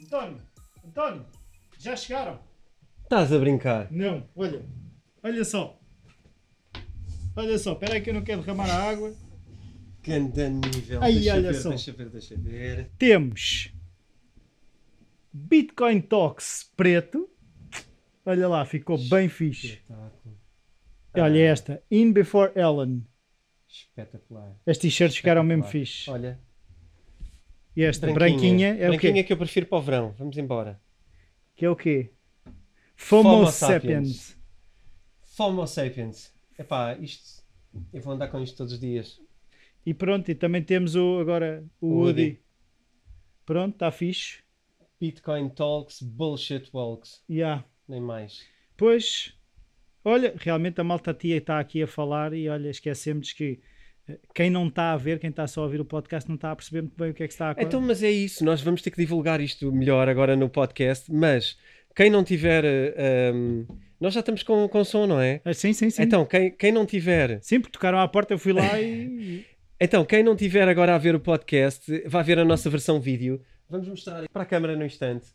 António, António, já chegaram? Estás a brincar? Não, olha, olha só. Olha só, espera aí que eu não quero derramar a água. Ganda nível. Ai, deixa olha ver, só. deixa ver, deixa ver. Temos Bitcoin Talks preto. Olha lá, ficou bem fixe. Espetáculo. Olha esta, In Before Ellen. Espetacular. As t-shirts ficaram mesmo fixe. Olha, E esta, branquinha, é o branquinha quê? que eu prefiro para o verão. Vamos embora. Que é o quê? FOMO, Fomo Sapiens. Sapiens. Homo sapiens. Epá, isto. Eu vou andar com isto todos os dias. E pronto, e também temos o, agora o O Woody. Woody. Pronto, está fixe. Bitcoin Talks, Bullshit Walks. Yeah. Nem mais. Pois, olha, realmente a malta tia está aqui a falar e olha, esquecemos que eh, quem não está a ver, quem está só a ouvir o podcast, não está a perceber muito bem o que é que está a acontecer. Então, mas é isso. Nós vamos ter que divulgar isto melhor agora no podcast. Mas quem não tiver. eh, um, nós já estamos com, com som, não é? Ah, sim, sim, sim. Então, quem, quem não tiver. Sim, porque tocaram à porta, eu fui lá e. Então, quem não tiver agora a ver o podcast, vai ver a nossa versão vídeo. Vamos mostrar para a câmara no instante.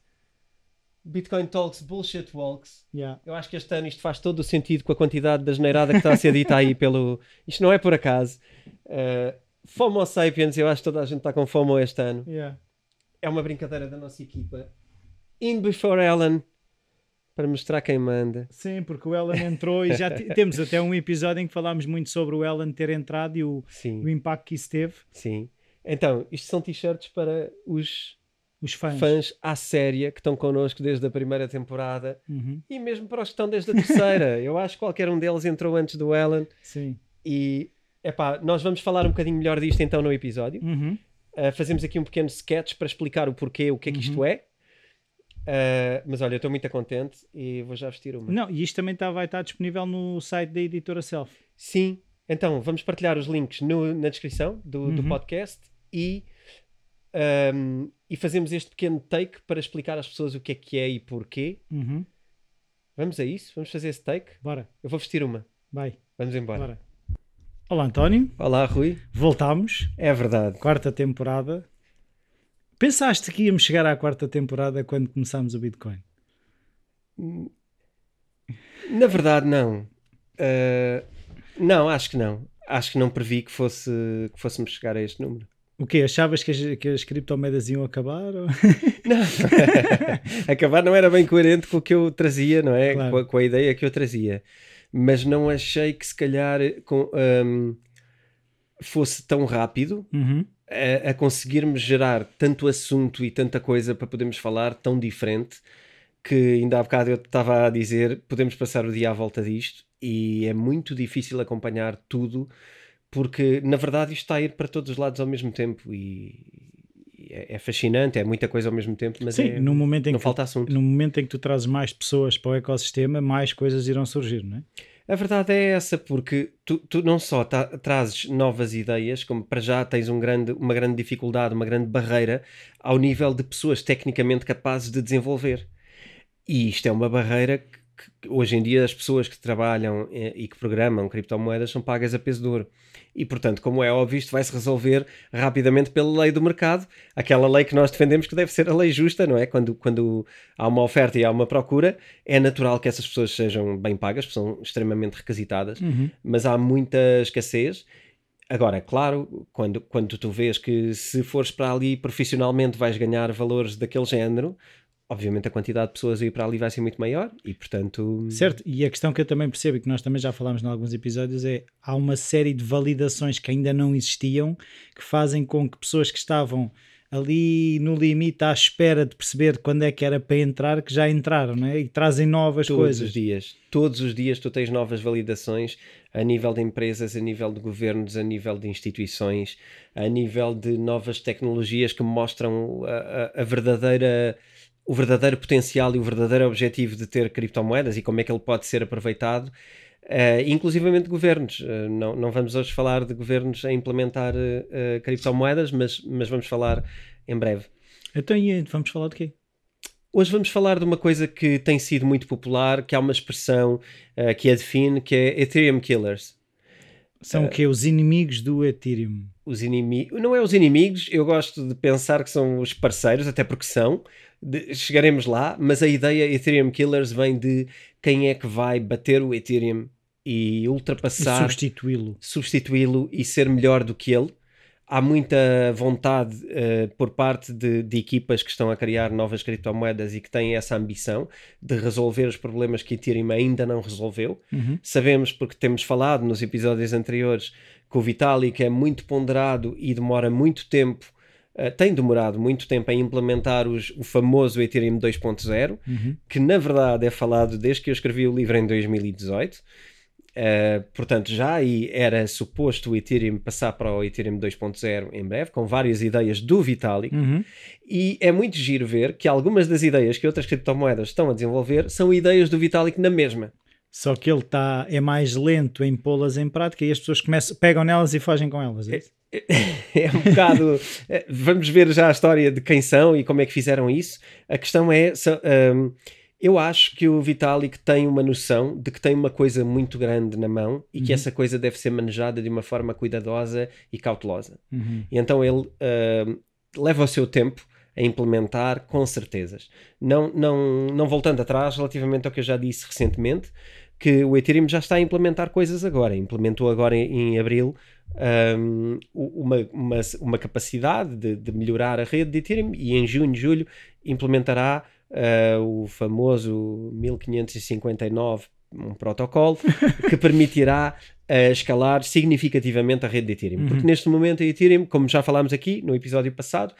Bitcoin Talks, Bullshit Walks. Yeah. Eu acho que este ano isto faz todo o sentido com a quantidade da geneirada que está a ser dita aí pelo. Isto não é por acaso. Uh, FOMO Sapiens, eu acho que toda a gente está com FOMO este ano. Yeah. É uma brincadeira da nossa equipa. In Before Ellen, para mostrar quem manda. Sim, porque o Ellen entrou e já temos até um episódio em que falámos muito sobre o Ellen ter entrado e o, o impacto que isso teve. sim. Então, isto são t-shirts para os Os fãs. fãs à séria que estão connosco desde a primeira temporada Uhum, e mesmo para os que estão desde a terceira. Eu acho que qualquer um deles entrou antes do Ellen Sim. e epá, nós vamos falar um bocadinho melhor disto então no episódio. Uhum. Uh, fazemos aqui um pequeno sketch para explicar o porquê, o que é que isto Uhum. é. Uh, mas olha, eu estou muito contente e vou já vestir uma. Não, e isto também tá, vai estar disponível no site da editora Self. Sim, então vamos partilhar os links no- na descrição do, do Uhum. podcast e, um, e fazemos este pequeno take para explicar às pessoas o que é que é e porquê. Uhum. Vamos a isso? Vamos fazer esse take? Bora, Eu vou vestir uma. vai, Vamos embora. bora. Olá António, Olá, Rui. voltámos, É verdade. quarta temporada. Pensaste que íamos chegar à quarta temporada quando começámos o Bitcoin? Na verdade, não. Uh, não, acho que não. Acho que não previ que, fosse, que fôssemos chegar a este número. O quê? Achavas que as, que as criptomoedas iam acabar? ou- Não. Acabar não era bem coerente com o que eu trazia, não é? Claro. Com, a, com a ideia que eu trazia. Mas não achei que se calhar com, um, fosse tão rápido Uhum. a, a conseguirmos gerar tanto assunto e tanta coisa para podermos falar tão diferente que ainda há bocado eu estava a dizer podemos passar o dia à volta disto e é muito difícil acompanhar tudo porque na verdade isto está a ir para todos os lados ao mesmo tempo e é, é fascinante, é muita coisa ao mesmo tempo, mas Sim, é- no momento em não que falta assunto. no momento em que tu trazes mais pessoas para o ecossistema, mais coisas irão surgir, não é? A verdade é essa, porque tu, tu não só ta- trazes novas ideias, como para já tens um grande, uma grande dificuldade, uma grande barreira ao nível de pessoas tecnicamente capazes de desenvolver. E isto é uma barreira que hoje em dia as pessoas que trabalham eh, e que programam criptomoedas são pagas a peso de ouro. E portanto, como é óbvio, isto vai se resolver rapidamente pela lei do mercado, aquela lei que nós defendemos que deve ser a lei justa, não é? Quando, quando há uma oferta e há uma procura, é natural que essas pessoas sejam bem pagas, porque são extremamente requisitadas mas há muita escassez. Agora, é claro, quando, quando tu vês que se fores para ali profissionalmente vais ganhar valores daquele género, obviamente a quantidade de pessoas a ir para ali vai ser muito maior e, portanto, Certo, e a questão que eu também percebo e que nós também já falámos em alguns episódios é há uma série de validações que ainda não existiam que fazem com que pessoas que estavam ali no limite à espera de perceber quando é que era para entrar, que já entraram, não é? E trazem novas todos coisas. os dias, todos os dias tu tens novas validações a nível de empresas, a nível de governos, a nível de instituições, a nível de novas tecnologias que mostram a, a- a verdadeira o verdadeiro potencial e o verdadeiro objetivo de ter criptomoedas e como é que ele pode ser aproveitado, eh, inclusivamente governos. Eh, não, não vamos hoje falar de governos a implementar eh, criptomoedas, mas, mas vamos falar em breve. Então, e vamos falar de quê? Hoje vamos falar de uma coisa que tem sido muito popular, que há uma expressão uh, que a define, que é Ethereum Killers. São uh, o quê? Os inimigos do Ethereum? Os inimigos... Não é os inimigos, eu gosto de pensar que são os parceiros, até porque são. De... Chegaremos lá, mas a ideia Ethereum Killers vem de quem é que vai bater o Ethereum e ultrapassar... Substituí-lo. Substituí-lo e ser melhor do que ele há muita vontade uh, por parte de, de, equipas que estão a criar novas criptomoedas e que têm essa ambição de resolver os problemas que Ethereum ainda não resolveu. Uhum. Sabemos, porque temos falado nos episódios anteriores, que o Vitalik é muito ponderado e demora muito tempo. Uh, tem demorado muito tempo a implementar os, o famoso Ethereum 2.0, uhum. que na verdade é falado desde que eu escrevi o livro em 2018. Uh, portanto, já aí era suposto o Ethereum passar para o Ethereum 2.0 em breve, com várias ideias do Vitalik. Uhum. E é muito giro ver que algumas das ideias que outras criptomoedas estão a desenvolver são ideias do Vitalik na mesma. Só que ele tá, é mais lento em pô-las em prática e as pessoas começam, pegam nelas e fogem com elas. É, é, um bocado. Eh, vamos ver já a história de quem são e como é que fizeram isso. A questão é. Um, eu acho que o Vitalik tem uma noção de que tem uma coisa muito grande na mão e uhum. que essa coisa deve ser manejada de uma forma cuidadosa e cautelosa. Uhum. E então ele uh, leva o seu tempo a implementar com certezas. Não, não, não voltando atrás relativamente ao que eu já disse recentemente, que o Ethereum já está a implementar coisas agora. Implementou agora em, em abril um, uma, uma, uma capacidade de, de melhorar a rede de Ethereum e em junho, julho implementará uh, o famoso 1559, um protocolo que permitirá uh, escalar significativamente a rede de Ethereum. Uhum. Porque neste momento a Ethereum, como já falámos aqui no episódio passado,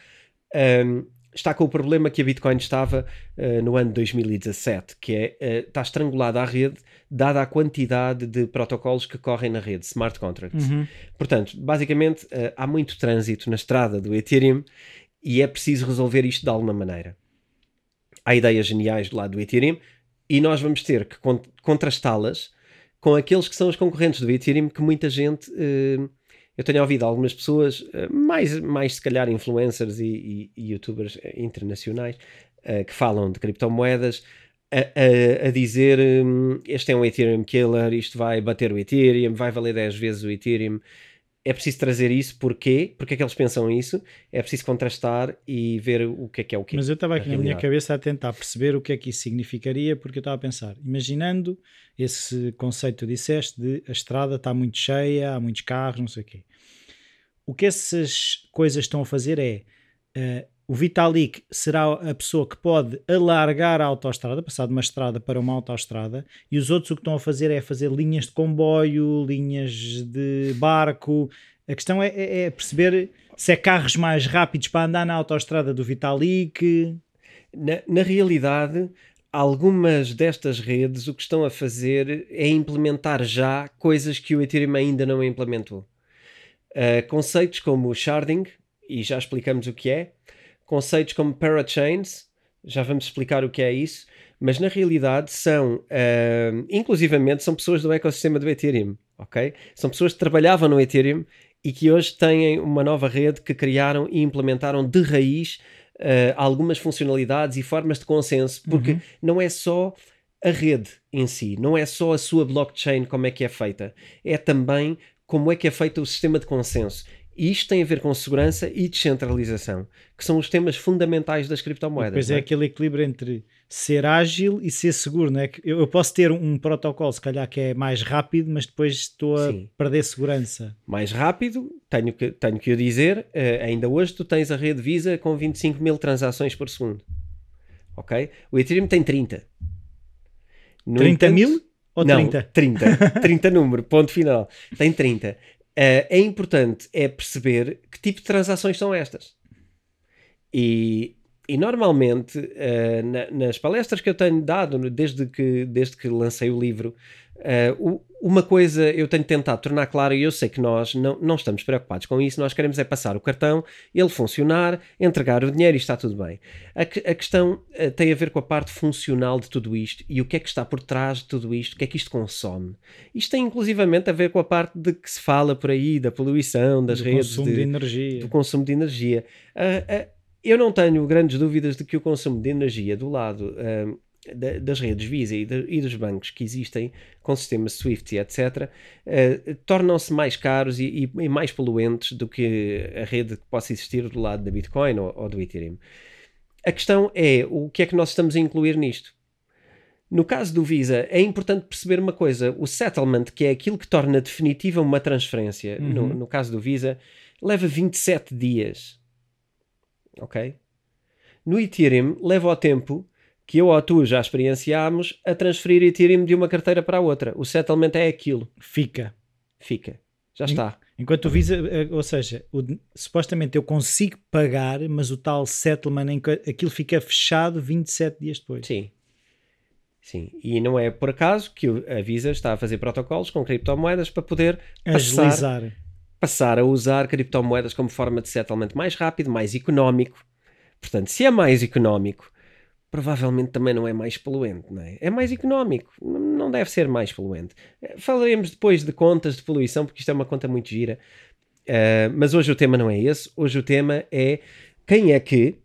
um, está com o problema que a Bitcoin estava uh, no ano 2017, que é uh, está estrangulada a rede, dada a quantidade de protocolos que correm na rede, smart contracts. Uhum. Portanto, basicamente, uh, há muito trânsito na estrada do Ethereum e é preciso resolver isto de alguma maneira há ideias geniais do lado do Ethereum e nós vamos ter que contrastá-las com aqueles que são os concorrentes do Ethereum que muita gente eu tenho ouvido algumas pessoas uh, mais, mais se calhar influencers e, e, e youtubers internacionais uh, que falam de criptomoedas a, a, a dizer um, este é um Ethereum killer, isto vai bater o Ethereum, vai valer 10 vezes o Ethereum é preciso trazer isso, porquê? Porque é que eles pensam isso? É preciso contrastar e ver o que é que é o que. Mas eu estava aqui na minha cabeça a tentar perceber o que é que isso significaria, porque eu estava a pensar, imaginando esse conceito que tu disseste de a estrada está muito cheia, há muitos carros, não sei o quê. O que essas coisas estão a fazer é uh, o Vitalik será a pessoa que pode alargar a autoestrada, passar de uma estrada para uma autoestrada, e os outros o que estão a fazer é fazer linhas de comboio, linhas de barco. A questão é, é, é perceber se é carros mais rápidos para andar na autoestrada do Vitalik. Na, na realidade, algumas destas redes o que estão a fazer é implementar já coisas que o Ethereum ainda não implementou. Uh, conceitos como o sharding, e já explicamos o que é, conceitos como parachains, já vamos explicar o que é isso, mas na realidade são, uh, inclusivamente, são pessoas do ecossistema do Ethereum, ok? São pessoas que trabalhavam no Ethereum e que hoje têm uma nova rede que criaram e implementaram de raiz uh, algumas funcionalidades e formas de consenso, porque uhum. não é só a rede em si, não é só a sua blockchain como é que é feita, é também como é que é feito o sistema de consenso. E isto tem a ver com segurança e descentralização, que são os temas fundamentais das criptomoedas. Pois é, é, aquele equilíbrio entre ser ágil e ser seguro, não é? Eu, posso ter um protocolo, se calhar, que é mais rápido, mas depois estou a Sim. perder segurança. Mais rápido, tenho que, tenho que o dizer, uh, ainda hoje tu tens a rede Visa com 25 mil transações por segundo. Ok? O Ethereum tem 30. No 30 entanto, mil? Ou não, 30? 30. 30 número, ponto final. Tem 30. Uh, é importante é perceber que tipo de transações são estas. E, e normalmente, uh, na, nas palestras que eu tenho dado desde que, desde que lancei o livro, uh, uma coisa eu tenho tentado tornar clara, e eu sei que nós não, não estamos preocupados com isso, nós queremos é passar o cartão, ele funcionar, entregar o dinheiro e está tudo bem. A, a questão uh, tem a ver com a parte funcional de tudo isto e o que é que está por trás de tudo isto, o que é que isto consome. Isto tem inclusivamente a ver com a parte de que se fala por aí, da poluição, das do redes. Consumo de, de energia. Do consumo de energia. Uh, eu não tenho grandes dúvidas de que o consumo de energia do lado um, da, das redes Visa e, de, e, dos bancos que existem com sistemas SWIFT e etc. Uh, tornam-se mais caros e, e, e, mais poluentes do que a rede que possa existir do lado da Bitcoin ou, ou do Ethereum. A questão é o que é que nós estamos a incluir nisto? No caso do Visa, é importante perceber uma coisa: o settlement, que é aquilo que torna definitiva uma transferência, uhum. no, no caso do Visa, leva 27 dias ok? No Ethereum leva o tempo que eu ou tu já experienciámos a transferir Ethereum de uma carteira para a outra. O settlement é aquilo. Fica. Fica. Já está. Enquanto o Visa, eh, ou seja, o, supostamente eu consigo pagar, mas o tal settlement, aquilo fica fechado 27 dias depois. Sim. Sim, e não é por acaso que a Visa está a fazer protocolos com criptomoedas para poder agilizar, passar, passar a usar criptomoedas como forma de settlement mais rápido, mais económico. Portanto, se é mais económico, provavelmente também não é mais poluente, não é? É mais económico, não deve ser mais poluente. Eh, falaremos depois de contas de poluição, porque isto é uma conta muito gira. Uh, mas hoje o tema não é esse. Hoje o tema é quem é que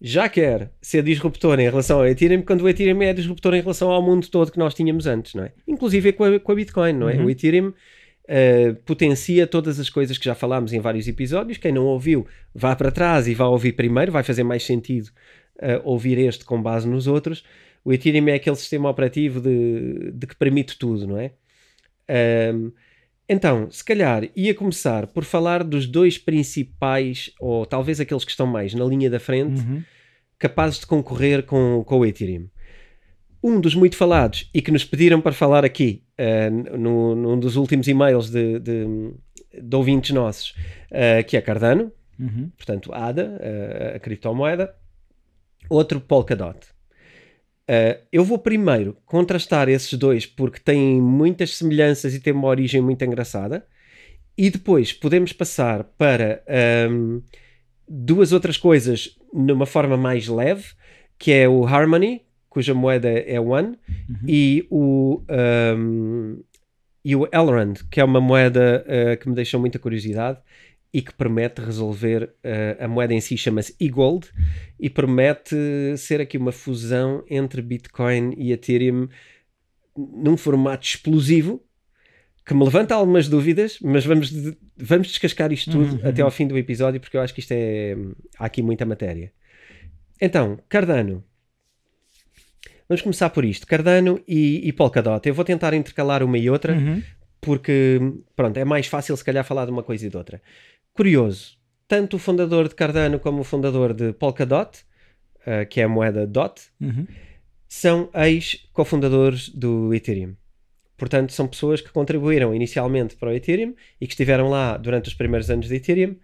já quer ser disruptor em relação ao Ethereum, quando o Ethereum é disruptor em relação ao mundo todo que nós tínhamos antes, não é? Inclusive com a, com a Bitcoin, não é? Uhum. O Ethereum uh, potencia todas as coisas que já falámos em vários episódios. Quem não ouviu, vá para trás e vá ouvir primeiro, vai fazer mais sentido uh, ouvir este com base nos outros. O Ethereum é aquele sistema operativo de, de que permite tudo, não é? Um, então, se calhar ia começar por falar dos dois principais, ou talvez aqueles que estão mais na linha da frente, uhum. capazes de concorrer com, com o Ethereum um dos muito falados e que nos pediram para falar aqui uh, no, num dos últimos e-mails de, de, de ouvintes nossos, uh, que é Cardano, uhum. portanto ADA, uh, a criptomoeda, outro Polkadot. eu vou primeiro contrastar esses dois porque têm muitas semelhanças e têm uma origem muito engraçada, e depois podemos passar para um, duas outras coisas numa forma mais leve, que é o Harmony, cuja moeda é One, uhum. e, o, um, e o Elrond, que é uma moeda uh, que me deixou muita curiosidade e que promete resolver uh, a moeda em si chama-se eGold e promete ser aqui uma fusão entre Bitcoin e Ethereum num formato explosivo que me levanta algumas dúvidas, mas vamos, vamos descascar isto tudo uhum. até ao fim do episódio porque eu acho que isto é há aqui muita matéria. Então, Cardano Vamos começar por isto: Cardano e, e Polkadot. Eu vou tentar intercalar uma e outra, uhum. porque, pronto, é mais fácil se calhar falar de uma coisa e de outra. Curioso, tanto o fundador de Cardano como o fundador de Polkadot, uh, que é a moeda DOT, uhum. são ex-cofundadores do Ethereum. Portanto, são pessoas que contribuíram inicialmente para o Ethereum e que estiveram lá durante os primeiros anos de Ethereum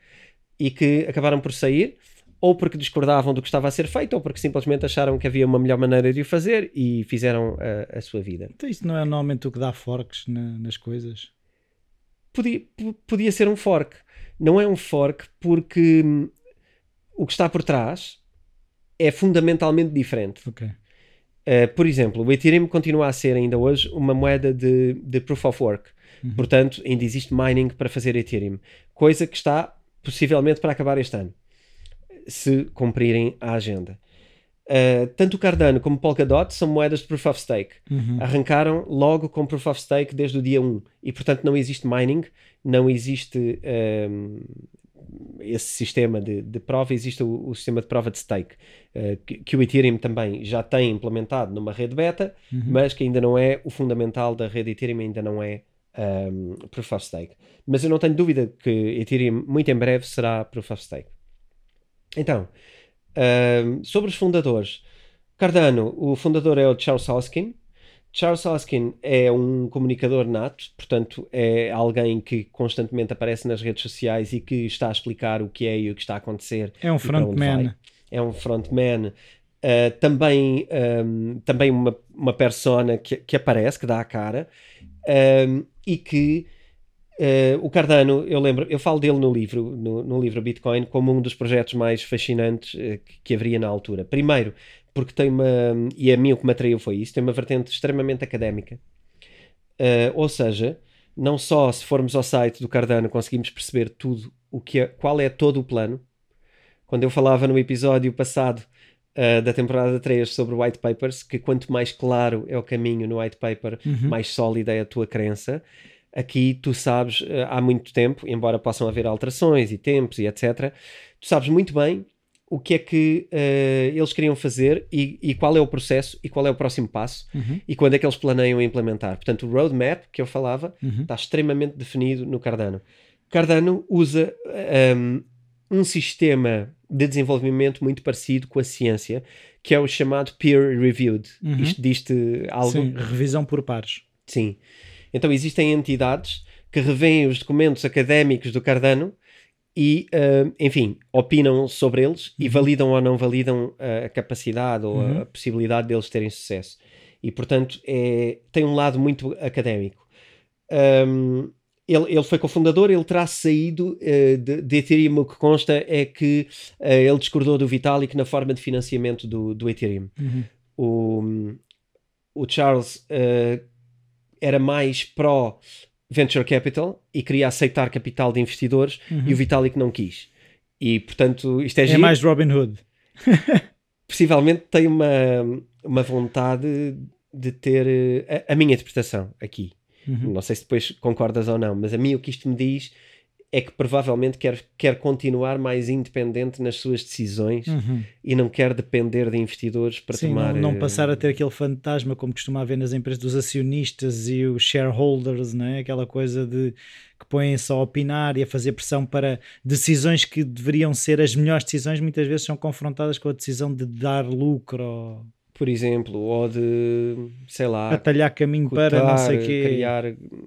e que acabaram por sair ou porque discordavam do que estava a ser feito, ou porque simplesmente acharam que havia uma melhor maneira de o fazer e fizeram a, a sua vida. Então, isso não é normalmente o que dá forks na, nas coisas? Podia, podia ser um fork. Não é um fork porque hum, o que está por trás é fundamentalmente diferente. Okay. Uh, por exemplo, o Ethereum continua a ser ainda hoje uma moeda de, de proof of work. Uhum. Portanto, ainda existe mining para fazer Ethereum. Coisa que está possivelmente para acabar este ano se cumprirem a agenda. Uh, tanto o Cardano como o Polkadot são moedas de Proof of Stake. Uhum. Arrancaram logo com Proof of Stake desde o dia 1 e, portanto, não existe mining, não existe um, esse sistema de, de, prova, existe o, o, sistema de prova de stake, uh, que, que, o Ethereum também já tem implementado numa rede beta, uhum. mas que ainda não é o fundamental da rede Ethereum, ainda não é um, Proof of Stake. Mas eu não tenho dúvida que Ethereum, muito em breve, será Proof of Stake. Então, sobre os fundadores. Cardano, o fundador é o Charles Hoskin. Charles Hoskin é um comunicador nato, portanto, é alguém que constantemente aparece nas redes sociais e que está a explicar o que é e o que está a acontecer. É um frontman. É um frontman. Uh, também um, também uma, uma persona que, que aparece, que dá a cara um, e que Uh, o Cardano, eu lembro, eu falo dele no livro, no, no livro Bitcoin, como um dos projetos mais fascinantes uh, que, que, haveria na altura. Primeiro, porque tem uma, e a mim o que me atraiu foi isso, tem uma vertente extremamente académica. Uh, ou seja, não só se formos ao site do Cardano conseguimos perceber tudo, o que é, qual é todo o plano, quando eu falava no episódio passado uh, da temporada 3 sobre white papers, que quanto mais claro é o caminho no white paper, Uhum. mais sólida é a tua crença. Aqui tu sabes uh, há muito tempo, embora possam haver alterações e tempos e etc., tu sabes muito bem o que é que uh, eles queriam fazer e, e qual é o processo e qual é o próximo passo Uhum. e quando é que eles planeiam implementar. Portanto, o roadmap que eu falava Uhum. está extremamente definido no Cardano. Cardano usa um, um sistema de desenvolvimento muito parecido com a ciência, que é o chamado peer-reviewed. Uhum. Isto diz-te algo? Sim, revisão por pares. Sim. Então existem entidades que revêem os documentos académicos do Cardano e, uh, enfim, opinam sobre eles e validam ou não validam uh, a capacidade ou Uhum. a possibilidade deles terem sucesso. E, portanto, é, tem um lado muito académico. Um, ele, ele foi cofundador, ele terá saído uh, de, de Ethereum. O que consta é que uh, ele discordou do Vitalik na forma de financiamento do, do Ethereum Uhum. o, o Charles eh, era mais pró venture capital e queria aceitar capital de investidores Uhum. e o Vitalik não quis. E portanto, isto é, É giro. mais Robin Hood. Possivelmente tem uma, uma vontade de ter eh, a, a minha interpretação aqui. Uhum. Não sei se depois concordas ou não, mas a mim o que isto me diz é que provavelmente quer, quer continuar mais independente nas suas decisões Uhum. e não quer depender de investidores para Sim, tomar. não, não eh, passar a ter aquele fantasma como costuma haver nas empresas dos acionistas e os shareholders, não é? aquela coisa de que põem-se a opinar e a fazer pressão para decisões que deveriam ser as melhores decisões, muitas vezes são confrontadas com a decisão de dar lucro por exemplo, ou de, sei lá, atalhar caminho para não sei quê. criar,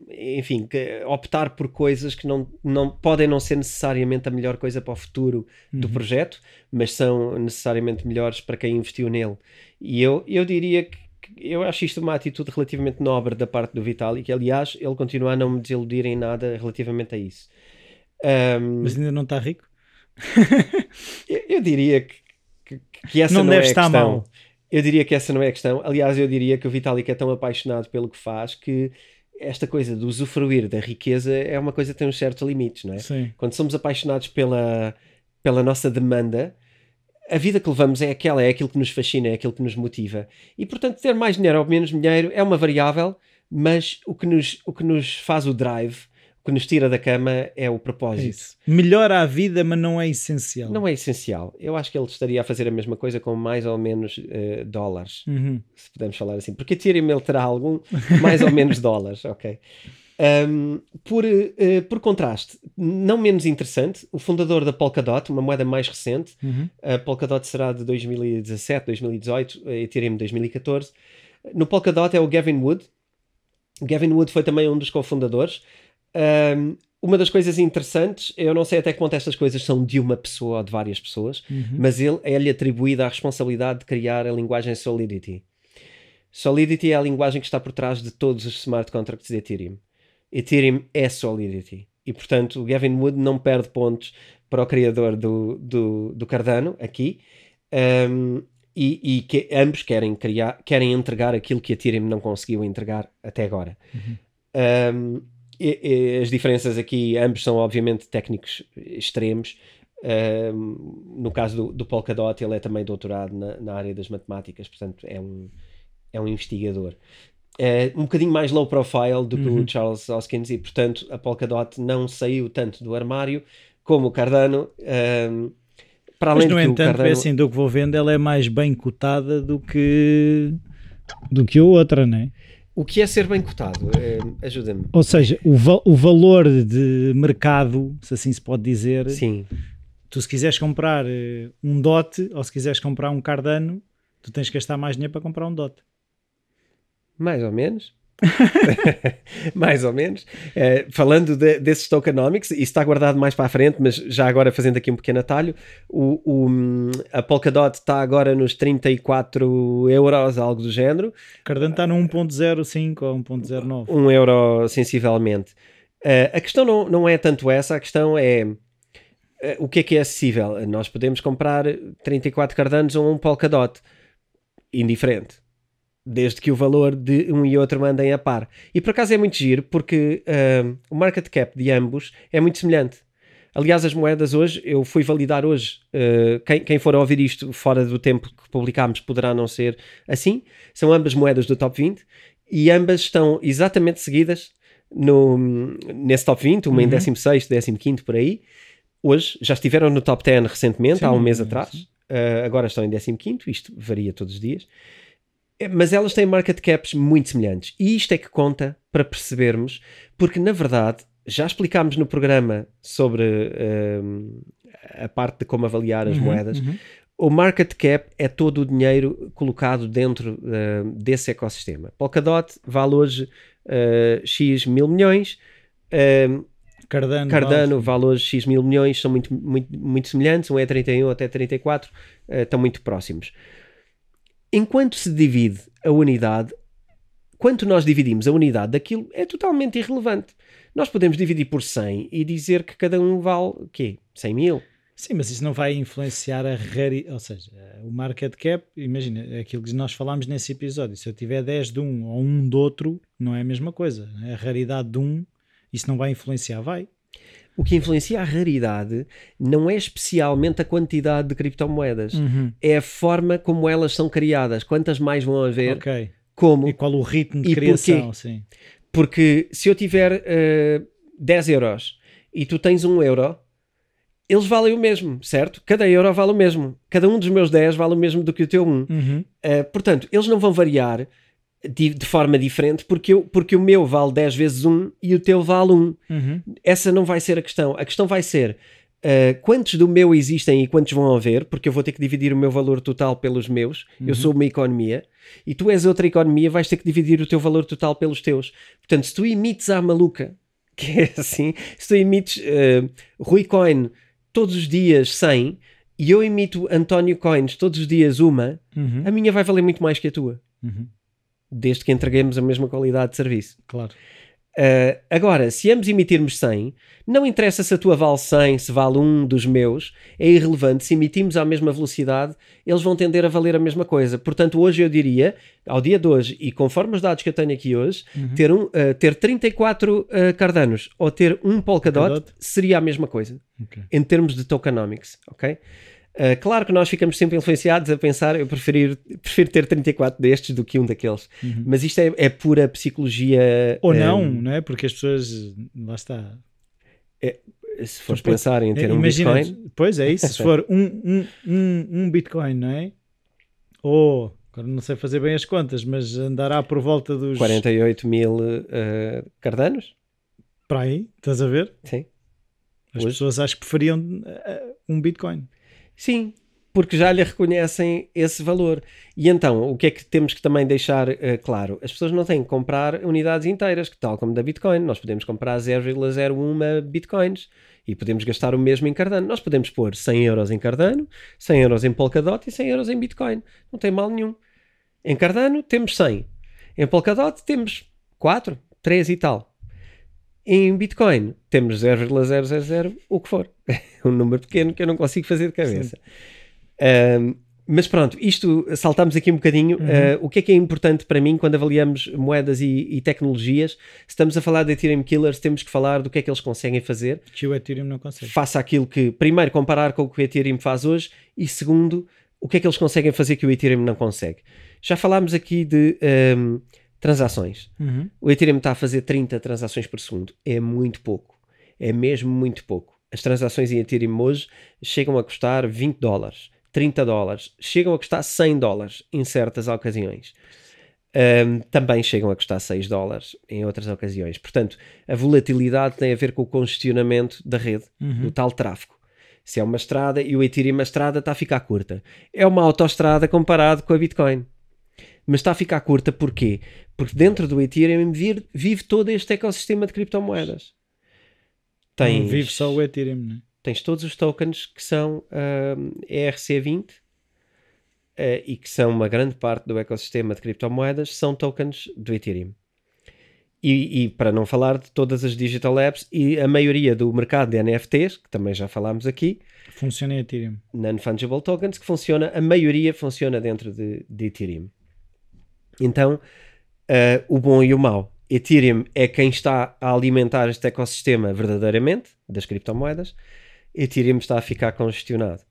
enfim, optar por coisas que não, não podem não ser necessariamente a melhor coisa para o futuro do Uhum. projeto, mas são necessariamente melhores para quem investiu nele. E eu, eu diria que eu acho isto uma atitude relativamente nobre da parte do Vitalik, que aliás ele continua a não me desiludir em nada relativamente a isso. Ahm, Mas ainda não está rico? eu, eu diria que, que, que essa Não não, deve é a estar questão. mal. Eu diria que essa não é a questão. Aliás, eu diria que o Vitalik é tão apaixonado pelo que faz que esta coisa de usufruir da riqueza é uma coisa que tem uns certos limites, não é? Sim. Quando somos apaixonados pela, pela nossa demanda, a vida que levamos é aquela, é aquilo que nos fascina, é aquilo que nos motiva. E, portanto, ter mais dinheiro ou menos dinheiro é uma variável, mas o que nos, o que nos faz o drive, que nos tira da cama é o É propósito. isso. Melhora a vida, mas não é essencial. Não é essencial. Eu acho que ele estaria a fazer a mesma coisa com mais ou menos eh, dólares, Uhum. se podemos falar assim. Porque Ethereum ele terá algum mais ou menos dólares, ok? Um, por, eh, por contraste, não menos interessante, o fundador da Polkadot, uma moeda mais recente, Uhum. a Polkadot será de 2017, 2018, a Ethereum 2014. No Polkadot é o Gavin Wood. O Gavin Wood foi também um dos cofundadores. Um, uma das coisas interessantes, eu não sei até que ponto estas coisas são de uma pessoa ou de várias pessoas, Uhum. mas ele é-lhe atribuída a responsabilidade de criar a linguagem Solidity. Solidity é a linguagem que está por trás de todos os smart contracts de Ethereum. Ethereum é Solidity. E, portanto, o Gavin Wood não perde pontos para o criador do, do, do Cardano, aqui, um, e, e que ambos querem, criar, querem entregar aquilo que a Ethereum não conseguiu entregar até agora. Um, e- e as diferenças aqui, ambos são obviamente técnicos extremos. Um, no caso do, do Polkadot, ele é também doutorado na, na área das matemáticas, portanto, é um, é um investigador. É um bocadinho mais low profile do que Uhum. o Charles Hoskins, e portanto, a Polkadot não saiu tanto do armário como o Cardano. um, para além Mas, no entanto, Cardano, é assim, do que vou vendo, ela é mais bem cotada do que do que a outra, não é? O que é ser bem cotado? É, Ajuda-me. Ou seja, o, va- o valor de mercado, se assim se pode dizer, Sim, tu se quiseres comprar eh, um DOT ou se quiseres comprar um Cardano, tu tens que gastar mais dinheiro para comprar um DOT. Mais ou menos. mais ou menos. Eh, falando de- desses tokenomics, isso está guardado mais para a frente, mas já agora fazendo aqui um pequeno atalho, o, o, hum, a Polkadot está agora nos 34 euros, algo do género, Cardano está no 1.05 ou 1.09. 1 euro sensivelmente. Eh, a questão não, não é tanto essa, a questão é eh, o que é que é acessível. Nós podemos comprar 34 Cardanos ou um Polkadot, indiferente. Desde que o valor de um e outro andem a par. E por acaso é muito giro, porque ah, o market cap de ambos é muito semelhante. Aliás, as moedas hoje, eu fui validar hoje, uh, quem, quem for ouvir isto fora do tempo que publicámos poderá não ser assim, são ambas moedas do top 20 e ambas estão exatamente seguidas no, nesse top 20, uma uhum. em 16, 15 por aí. Hoje já estiveram no top 10 recentemente, sim, há um mês atrás, uh, agora estão em 15, isto varia todos os dias. É, mas elas têm market caps muito semelhantes. E isto é que conta para percebermos, porque na verdade já explicámos no programa sobre uh, a parte de como avaliar as uhum, moedas. Uhum. O market cap é todo o dinheiro colocado dentro uh, desse ecossistema. Polkadot vale hoje uh, X mil milhões. Cardano, Cardano vale hoje X mil milhões, são muito, muito, muito semelhantes. Um é 31 até 34, estão muito próximos enquanto se divide a unidade, quanto nós dividimos a unidade daquilo é totalmente irrelevante. Nós podemos dividir por 100 e dizer que cada um vale o quê? 100 mil? Sim, mas isso não vai influenciar a raridade, ou seja, o market cap, imagina, aquilo que nós falámos nesse episódio, se eu tiver 10 de um ou um do outro, não é a mesma coisa. A raridade de um, isso não vai influenciar, vai. O que influencia a raridade não é especialmente a quantidade de criptomoedas, uhum. é a forma como elas são criadas. Quantas mais vão haver? Okay. Como? E qual o ritmo de criação? Sim. Porque se eu tiver uh, eh, 10 euros e tu tens 1 euro, eles valem o mesmo, certo? Cada euro vale o mesmo. Cada um dos meus 10 vale o mesmo do que o teu 1. Uhum. Uh, portanto, eles não vão variar de, de, forma diferente porque, eu, porque o meu vale 10 vezes 1 e o teu vale 1. Uhum. Essa não vai ser a questão. A questão vai ser uh, quantos do meu existem e quantos vão haver, porque eu vou ter que dividir o meu valor total pelos meus. Uhum. Eu sou uma economia e tu és outra economia, vais ter que dividir o teu valor total pelos teus. Portanto, se tu emites à maluca, que é assim, se tu emites uh, Rui Coin todos os dias 100 e eu emito António Coins todos os dias uma, uhum. a minha vai valer muito mais que a tua. Desde que entreguemos a mesma qualidade de serviço. Claro. Uh, agora, se ambos emitirmos 100, não interessa se a tua vale 100, se vale um dos meus, é irrelevante. Se emitimos à mesma velocidade, eles vão tender a valer a mesma coisa. Portanto, hoje eu diria, ao dia de hoje, e conforme os dados que eu tenho aqui hoje, uhum. ter, um, uh, ter 34 uh, Cardanos ou ter um Polkadot, Polkadot, seria a mesma coisa, okay. em termos de tokenomics, ok? Uh, claro que nós ficamos sempre influenciados a pensar, eu preferir, prefiro ter 34 destes do que um daqueles. Uhum. Mas isto é, é, pura psicologia. Ou um, não, eh, não é? Porque as pessoas. Lá está. É, se fores tu pensar em ter um Bitcoin. Pois é isso. Se for um, um, um, um Bitcoin, não é? Ou. Agora não sei fazer bem as contas, mas andará por volta dos 48 mil uh, cardanos? Para aí, estás a ver? Sim. As Hoje. pessoas acho que preferiam uh, um Bitcoin. Sim, porque já lhe reconhecem esse valor. E então, o que é que temos que também deixar uh, claro? As pessoas não têm que comprar unidades inteiras, que tal como da Bitcoin. Nós podemos comprar 0,01 Bitcoins e podemos gastar o mesmo em Cardano. Nós podemos pôr 100 euros em Cardano, 100 euros em Polkadot e 100 euros em Bitcoin. Não tem mal nenhum. Em Cardano temos 100. Em Polkadot temos 4, 3 e tal. Em Bitcoin temos 0,000 o que for. um número pequeno que eu não consigo fazer de cabeça. Um, mas pronto, isto saltamos aqui um bocadinho. Uhum. Uh, o que é que é importante para mim quando avaliamos moedas e, e, tecnologias? Se estamos a falar de Ethereum Killers, temos que falar do que é que eles conseguem fazer. Que o Ethereum não consegue. Faça aquilo que, primeiro, comparar com o que o Ethereum faz hoje e, segundo, o que é que eles conseguem fazer que o Ethereum não consegue. Já falámos aqui de. Um, transações. Uhum. O Ethereum está a fazer 30 transações por segundo. É muito pouco. É mesmo muito pouco. As transações em Ethereum hoje chegam a custar 20 dólares, 30 dólares, chegam a custar 100 dólares em certas ocasiões. Um, também chegam a custar 6 dólares em outras ocasiões. Portanto, a volatilidade tem a ver com o congestionamento da rede, uhum. do tal tráfego. Se é uma estrada e o Ethereum, a estrada está a ficar curta. É uma autoestrada comparado com a Bitcoin mas está a ficar curta porquê? Porque dentro do Ethereum vive, vive todo este ecossistema de criptomoedas. Tens, não vive só o Ethereum, né? Tens todos os tokens que são uh, ERC20 uh, e que são uma grande parte do ecossistema de criptomoedas, são tokens do Ethereum. E, e, para não falar de todas as digital apps e a maioria do mercado de NFTs, que também já falámos aqui, funciona em Ethereum. Non-fungible tokens, que funciona, a maioria funciona dentro de, de Ethereum. Então, uh, o bom e o mau. Ethereum é quem está a alimentar este ecossistema verdadeiramente das criptomoedas. Ethereum está a ficar congestionado.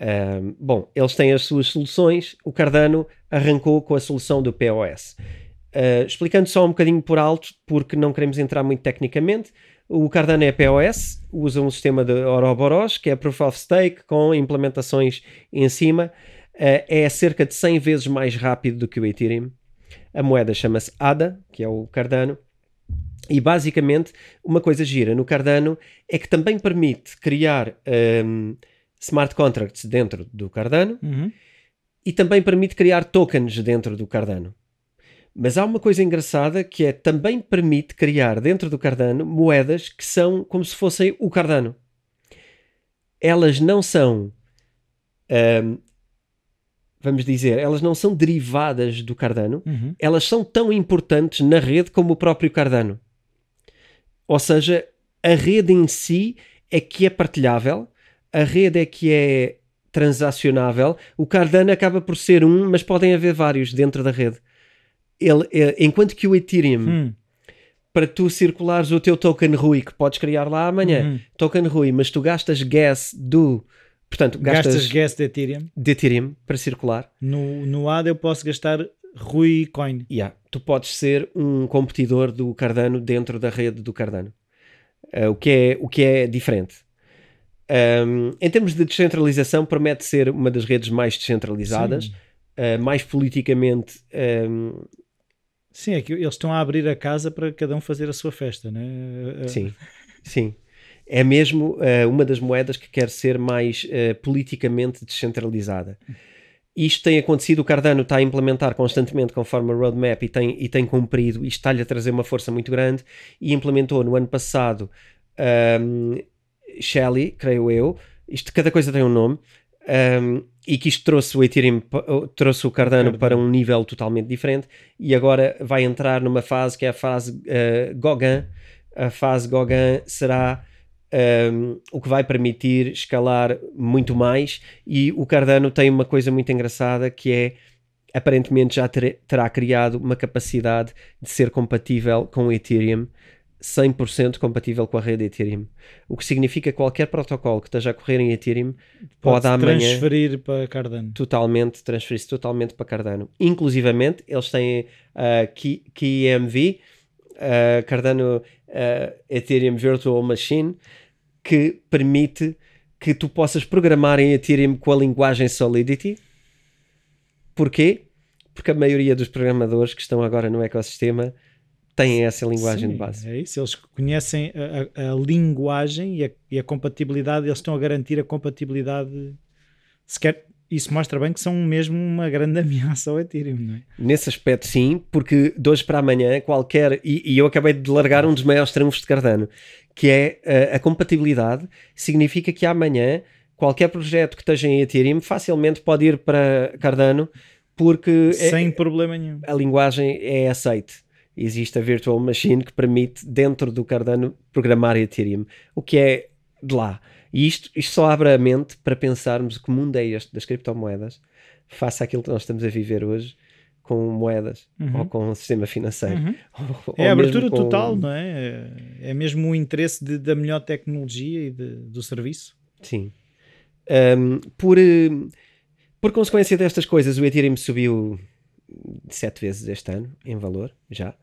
Um, bom, eles têm as suas soluções. O Cardano arrancou com a solução do POS. Uh, explicando só um bocadinho por alto, porque não queremos entrar muito tecnicamente, o Cardano é POS, usa um sistema de Ouroboros, que é Proof of Stake, com implementações em cima. Uh, é cerca de 100 vezes mais rápido do que o Ethereum. A moeda chama-se ADA, que é o Cardano. E basicamente, uma coisa gira no Cardano é que também permite criar um, smart contracts dentro do Cardano Uhum. e também permite criar tokens dentro do Cardano. Mas há uma coisa engraçada que é também permite criar dentro do Cardano moedas que são como se fossem o Cardano. Elas não são, ahm, vamos dizer, elas não são derivadas do Cardano, Uhum. elas são tão importantes na rede como o próprio Cardano. Ou seja, a rede em si é que é partilhável, a rede é que é transacionável. O Cardano acaba por ser um, mas podem haver vários dentro da rede. Ele, é- enquanto que o Ethereum, Hum. para tu circulares o teu token Rui, que podes criar lá amanhã, Uhum. token Rui, mas tu gastas gas do. Portanto, gastas, Gastas gas de Ethereum. de Ethereum para circular. No, no ADA eu posso gastar Rui Coin. Yeah, tu podes ser um competidor do Cardano dentro da rede do Cardano. Uh, o, que é, o que é diferente. Um, em termos de descentralização, promete ser uma das redes mais descentralizadas, uh, mais politicamente. um, Sim, é que eles estão a abrir a casa para cada um fazer a sua festa, né? Sim, sim. É mesmo uh, uma das moedas que quer ser mais uh, politicamente descentralizada. Isto tem acontecido, o Cardano está a implementar constantemente conforme a roadmap e tem, e tem cumprido, isto está-lhe a trazer uma força muito grande e implementou no ano passado um, Shelly, creio eu, isto cada coisa tem um nome, um, e que isto trouxe o Ethereum, trouxe o Cardano, Cardano. para um nível totalmente diferente e agora vai entrar numa fase que é a fase uh, Gauguin. A fase Gauguin será um, o que vai permitir escalar muito mais e o Cardano tem uma coisa muito engraçada que é aparentemente já ter- terá criado uma capacidade de ser compatível com o Ethereum 100% compatível com a rede Ethereum. O que significa que qualquer protocolo que esteja a correr em Ethereum pode, pode amanhã transferir para Cardano. totalmente, transferir-se totalmente para Cardano. Inclusivamente, eles têm a Key, KeyMV, a Cardano uh, Ethereum Virtual Machine, que permite que tu possas programar em Ethereum com a linguagem Solidity. Porquê? Porque a maioria dos programadores que estão agora no ecossistema têm essa linguagem Sim, de base. É isso, eles conhecem a, a- linguagem e a, e a compatibilidade, eles estão a garantir a compatibilidade. Sequer, isso mostra bem que são mesmo uma grande ameaça ao Ethereum, não é? Nesse aspecto, sim, porque de hoje para amanhã, qualquer. E, e eu acabei de largar um dos maiores triunfos de Cardano, que é uh, a compatibilidade. Significa que amanhã, qualquer projeto que esteja em Ethereum facilmente pode ir para Cardano, porque é- Sem problema nenhum. a linguagem é aceite. Existe a Virtual Machine que permite, dentro do Cardano, programar Ethereum, o que é de lá. E isto, isto só abre a mente para pensarmos que mundo é este das criptomoedas, face àquilo que nós estamos a viver hoje, com moedas Uhum. ou com o sistema financeiro. Uhum. Ou- É a abertura com- total, não é? É mesmo o interesse de- da melhor tecnologia e de- do serviço. Sim. Um, por, um, por consequência destas coisas, o Ethereum subiu sete vezes este ano em valor, já.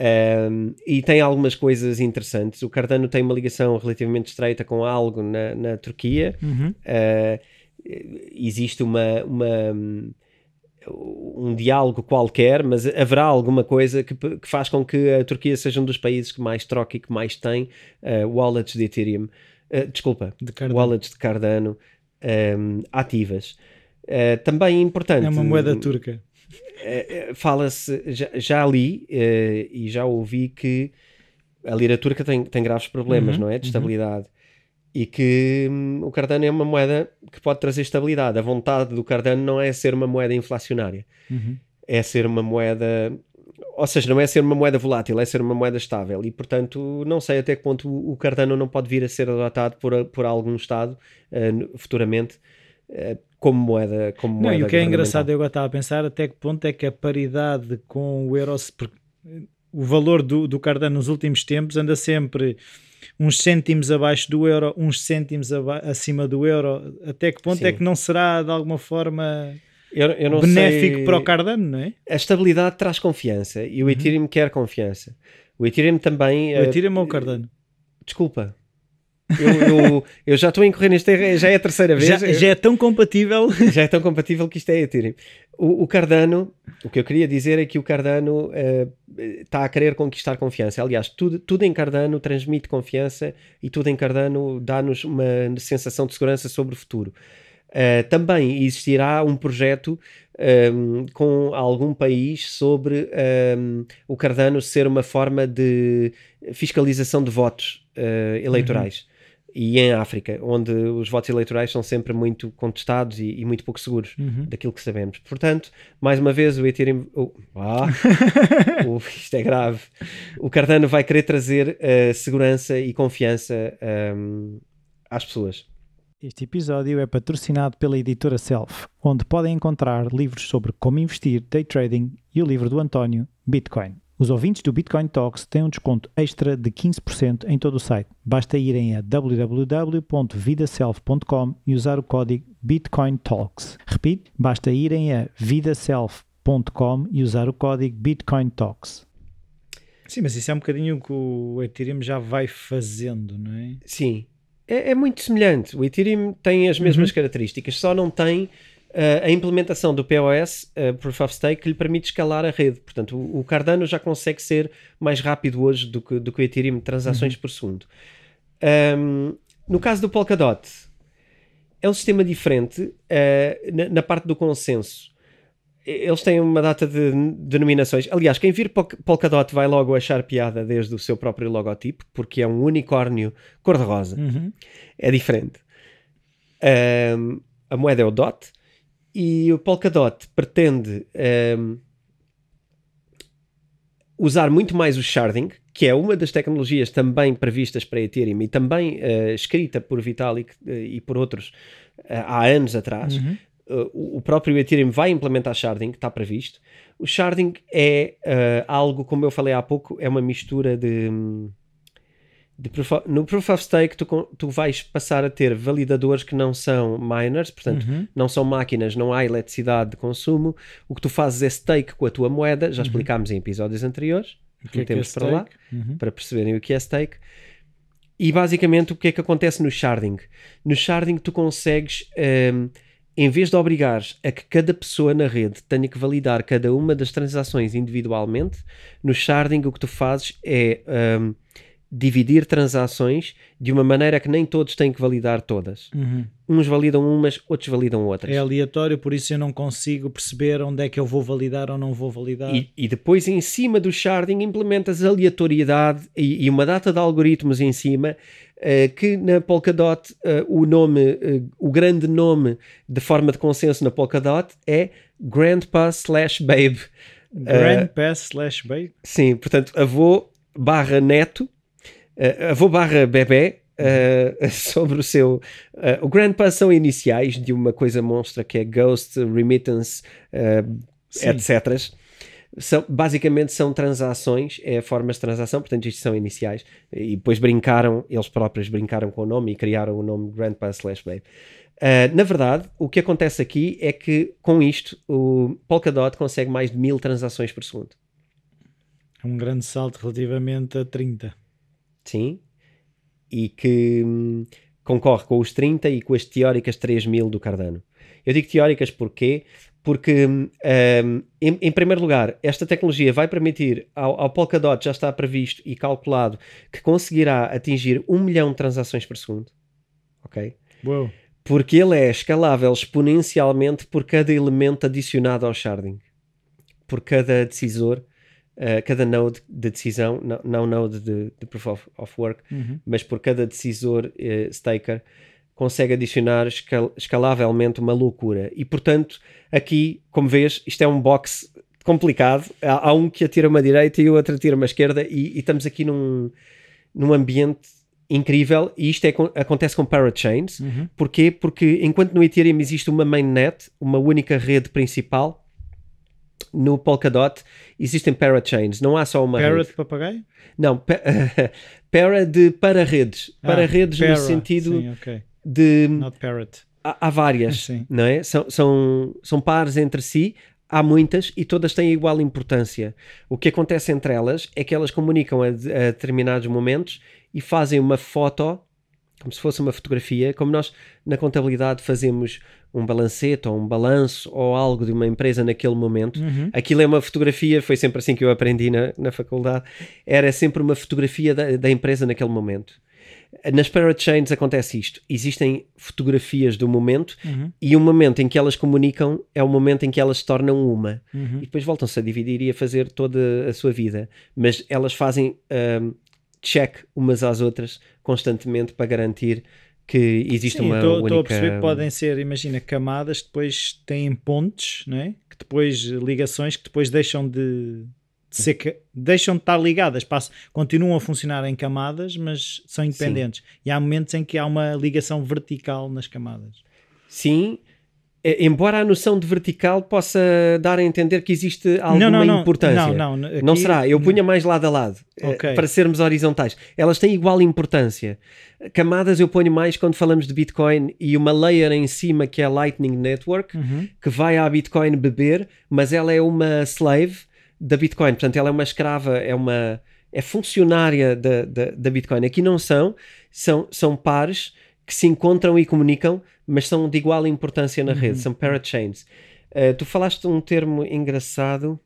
Um, e tem algumas coisas interessantes. O Cardano tem uma ligação relativamente estreita com algo na, na Turquia. Uhum. Uh, existe uma, uma, um diálogo qualquer, mas haverá alguma coisa que, que faz com que a Turquia seja um dos países que mais troca e que mais tem uh, wallets de Ethereum. Uh, desculpa, De wallets de Cardano um, ativas. Uh, também importante. É uma moeda turca. Fala-se, já, já li e já ouvi que a lira turca tem, tem graves problemas, Uhum, não é? De uhum. E que hum, o Cardano é uma moeda que pode trazer estabilidade. A vontade do Cardano não é ser uma moeda inflacionária, Uhum. é ser uma moeda. Ou seja, não é ser uma moeda volátil, é ser uma moeda estável. E, portanto, não sei até que ponto o Cardano não pode vir a ser adotado por, por algum Estado uh, futuramente uh, como moeda. Como Não, moeda e o que é engraçado, eu agora estava a pensar até que ponto é que a paridade com o euro. o valor do, do Cardano nos últimos tempos anda sempre uns cêntimos abaixo do euro, uns cêntimos acima do euro. Até que ponto é Sim. é que não será de alguma forma Eu, eu benéfico sei- para o Cardano, não é? A estabilidade traz confiança e o Ethereum quer confiança. O Ethereum também. O eh, Ethereum ou o Cardano? Desculpa. Eu, eu, eu já estou a incorrer neste erro, já é a terceira vez. Já, já é tão compatível. já é tão compatível que isto é Ethereum. O, o Cardano, o que eu queria dizer é que o Cardano eh, está a querer conquistar confiança. Aliás, tudo, tudo em Cardano transmite confiança e tudo em Cardano dá-nos uma sensação de segurança sobre o futuro. Eh, também existirá um projeto ehm, com algum país sobre ehm, o Cardano ser uma forma de fiscalização de votos eh, eleitorais. E em África, onde os votos eleitorais são sempre muito contestados e, e muito pouco seguros Uhum. daquilo que sabemos. Portanto, mais uma vez, o Ethereum. o- ah, isto é grave. O Cardano vai querer trazer eh, segurança e confiança ehm, às pessoas. Este episódio é patrocinado pela editora Self, onde podem encontrar livros sobre como investir, day trading e o livro do António, Bitcoin. Os ouvintes do Bitcoin Talks têm um desconto extra de 15% em todo o site. Basta irem a www.vidaself.com e usar o código Bitcoin Talks. Repito, basta irem a vidaself.com e usar o código Bitcoin Talks. Sim, mas isso é um bocadinho o que o Ethereum já vai fazendo, não é? Sim, é, é muito semelhante. O Ethereum tem as mesmas características, só não tem eh, a implementação do POS, eh, Proof of Stake, que lhe permite escalar a rede. Portanto, o, o Cardano já consegue ser mais rápido hoje do que, do que o Ethereum, transações por segundo. Ahm, no caso do Polkadot, é um sistema diferente eh, na, na parte do consenso. Eles têm uma data de denominações. Aliás, quem vir Pol- Polkadot vai logo achar piada desde o seu próprio logotipo, porque é um unicórnio cor-de-rosa. Uhum. É diferente. Ahm, a moeda é o DOT e o Polkadot pretende ahm, usar muito mais o sharding, que é uma das tecnologias também previstas para Ethereum e também eh, escrita por Vitalik eh, e por outros eh, há anos atrás. Uhum. Uh, o próprio Ethereum vai implementar sharding, está previsto. O sharding é uh, algo, como eu falei há pouco, é uma mistura de. de proof of- no Proof of Stake, tu, tu vais passar a ter validadores que não são miners, portanto, Uhum. não são máquinas, não há eletricidade de consumo. O que tu fazes é stake com a tua moeda, já explicámos em episódios anteriores. O que é que é Metemos para lá? Uhum. para perceberem o que é stake. E basicamente o que é que acontece no sharding? No sharding tu consegues, ehm, em vez de obrigares a que cada pessoa na rede tenha que validar cada uma das transações individualmente, no sharding o que tu fazes é ehm, dividir transações de uma maneira que nem todos têm que validar todas. Uhum. Uns validam umas, outros validam outras. É aleatório, por isso eu não consigo perceber onde é que eu vou validar ou não vou validar. E, e depois, em cima do sharding, implementas aleatoriedade e, e uma data de algoritmos em cima eh, que na Polkadot eh, o nome, eh, o grande nome de forma de consenso na Polkadot é Grandpa slash Babe. Grandpass slash babe. Sim, portanto, avô barra neto, eh, avô barra bebê, eh, sobre o seu. eh, o Grandpa são iniciais de uma coisa monstra que é Ghost, Remittance, Sim. etc. São, basicamente são transações, é formas de transação, portanto isto são iniciais. E depois brincaram, eles próprios brincaram com o nome e criaram o nome Grandpa slash Babe. Uh, na verdade, o que acontece aqui é que com isto o Polkadot consegue mais de mil transações por segundo. É um grande salto relativamente a 30. Sim. E que hum, concorre com os 30 e com as teóricas 3 mil do Cardano. Eu digo teóricas porquê? Porque, hum, hum, em, em primeiro lugar, esta tecnologia vai permitir ao, ao Polkadot, já está previsto e calculado, que conseguirá atingir 1 milhão de transações por segundo. Ok? Uou. Porque ele é escalável exponencialmente por cada elemento adicionado ao sharding. Por cada decisor, eh, cada node de decisão, não, não node de, de proof of, of work, Uhum. mas por cada decisor eh, staker, consegue adicionar escal- escalavelmente uma loucura. E portanto, aqui, como vês, isto é um box complicado. Há, há um que atira uma direita e o outro atira uma esquerda, e, e estamos aqui num, num ambiente incrível. E isto é acontece com parachains. Uhum. Porquê? Porque enquanto no Ethereum existe uma mainnet, uma única rede principal, no Polkadot existem parachains, não há só uma Parrot rede. papagaio? Não, pa- para de para redes. Para Ah, para, no sentido Sim, ok. de Not parrot. há, há várias, Sim. não é? São, são, são pares entre si, há muitas e todas têm igual importância. O que acontece entre elas é que elas comunicam a, de- a determinados momentos e fazem uma foto, como se fosse uma fotografia, como nós na contabilidade fazemos um balancete ou um balanço ou algo de uma empresa naquele momento. Uhum. Aquilo é uma fotografia, foi sempre assim que eu aprendi na, na faculdade, era sempre uma fotografia da, da empresa naquele momento. Nas parachains acontece isto. Existem fotografias do momento Uhum. e o momento em que elas comunicam é o momento em que elas se tornam uma. Uhum. E depois voltam-se a dividir e a fazer toda a sua vida. Mas elas fazem ahm, check umas às outras constantemente para garantir que existe Sim, uma estou única... a perceber que podem ser, imagina, camadas que depois têm pontes, não é? que depois ligações que depois deixam de, de ser deixam de estar ligadas, passam, continuam a funcionar em camadas, mas são independentes. E há momentos em que há uma ligação vertical nas camadas. Sim, embora a noção de vertical possa dar a entender que existe alguma não, não, importância. Não, não, aqui- Não será, eu punha mais lado a lado eh, Ok. para sermos horizontais. Elas têm igual importância. Camadas eu ponho mais quando falamos de Bitcoin e uma layer em cima que é a Lightning Network, Uhum. que vai à Bitcoin beber, mas ela é uma slave da Bitcoin, portanto ela é uma escrava, é uma é funcionária da, da, da Bitcoin. Aqui não são, são, são pares que se encontram e comunicam, mas são de igual importância na rede, são parachains. Uh, tu falaste um termo engraçado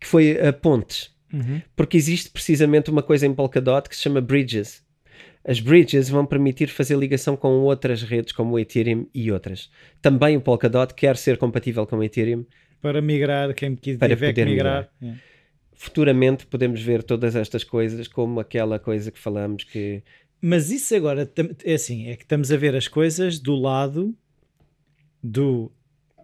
que foi a pontes Uhum. porque existe precisamente uma coisa em Polkadot que se chama bridges. As bridges vão permitir fazer ligação com outras redes como o Ethereum e outras. Também o Polkadot quer ser compatível com o Ethereum. Para migrar, quem tiver Para que poder migrar. é. Futuramente podemos ver todas estas coisas como aquela coisa que falamos que Mas isso agora é assim, é que estamos a ver as coisas do lado do,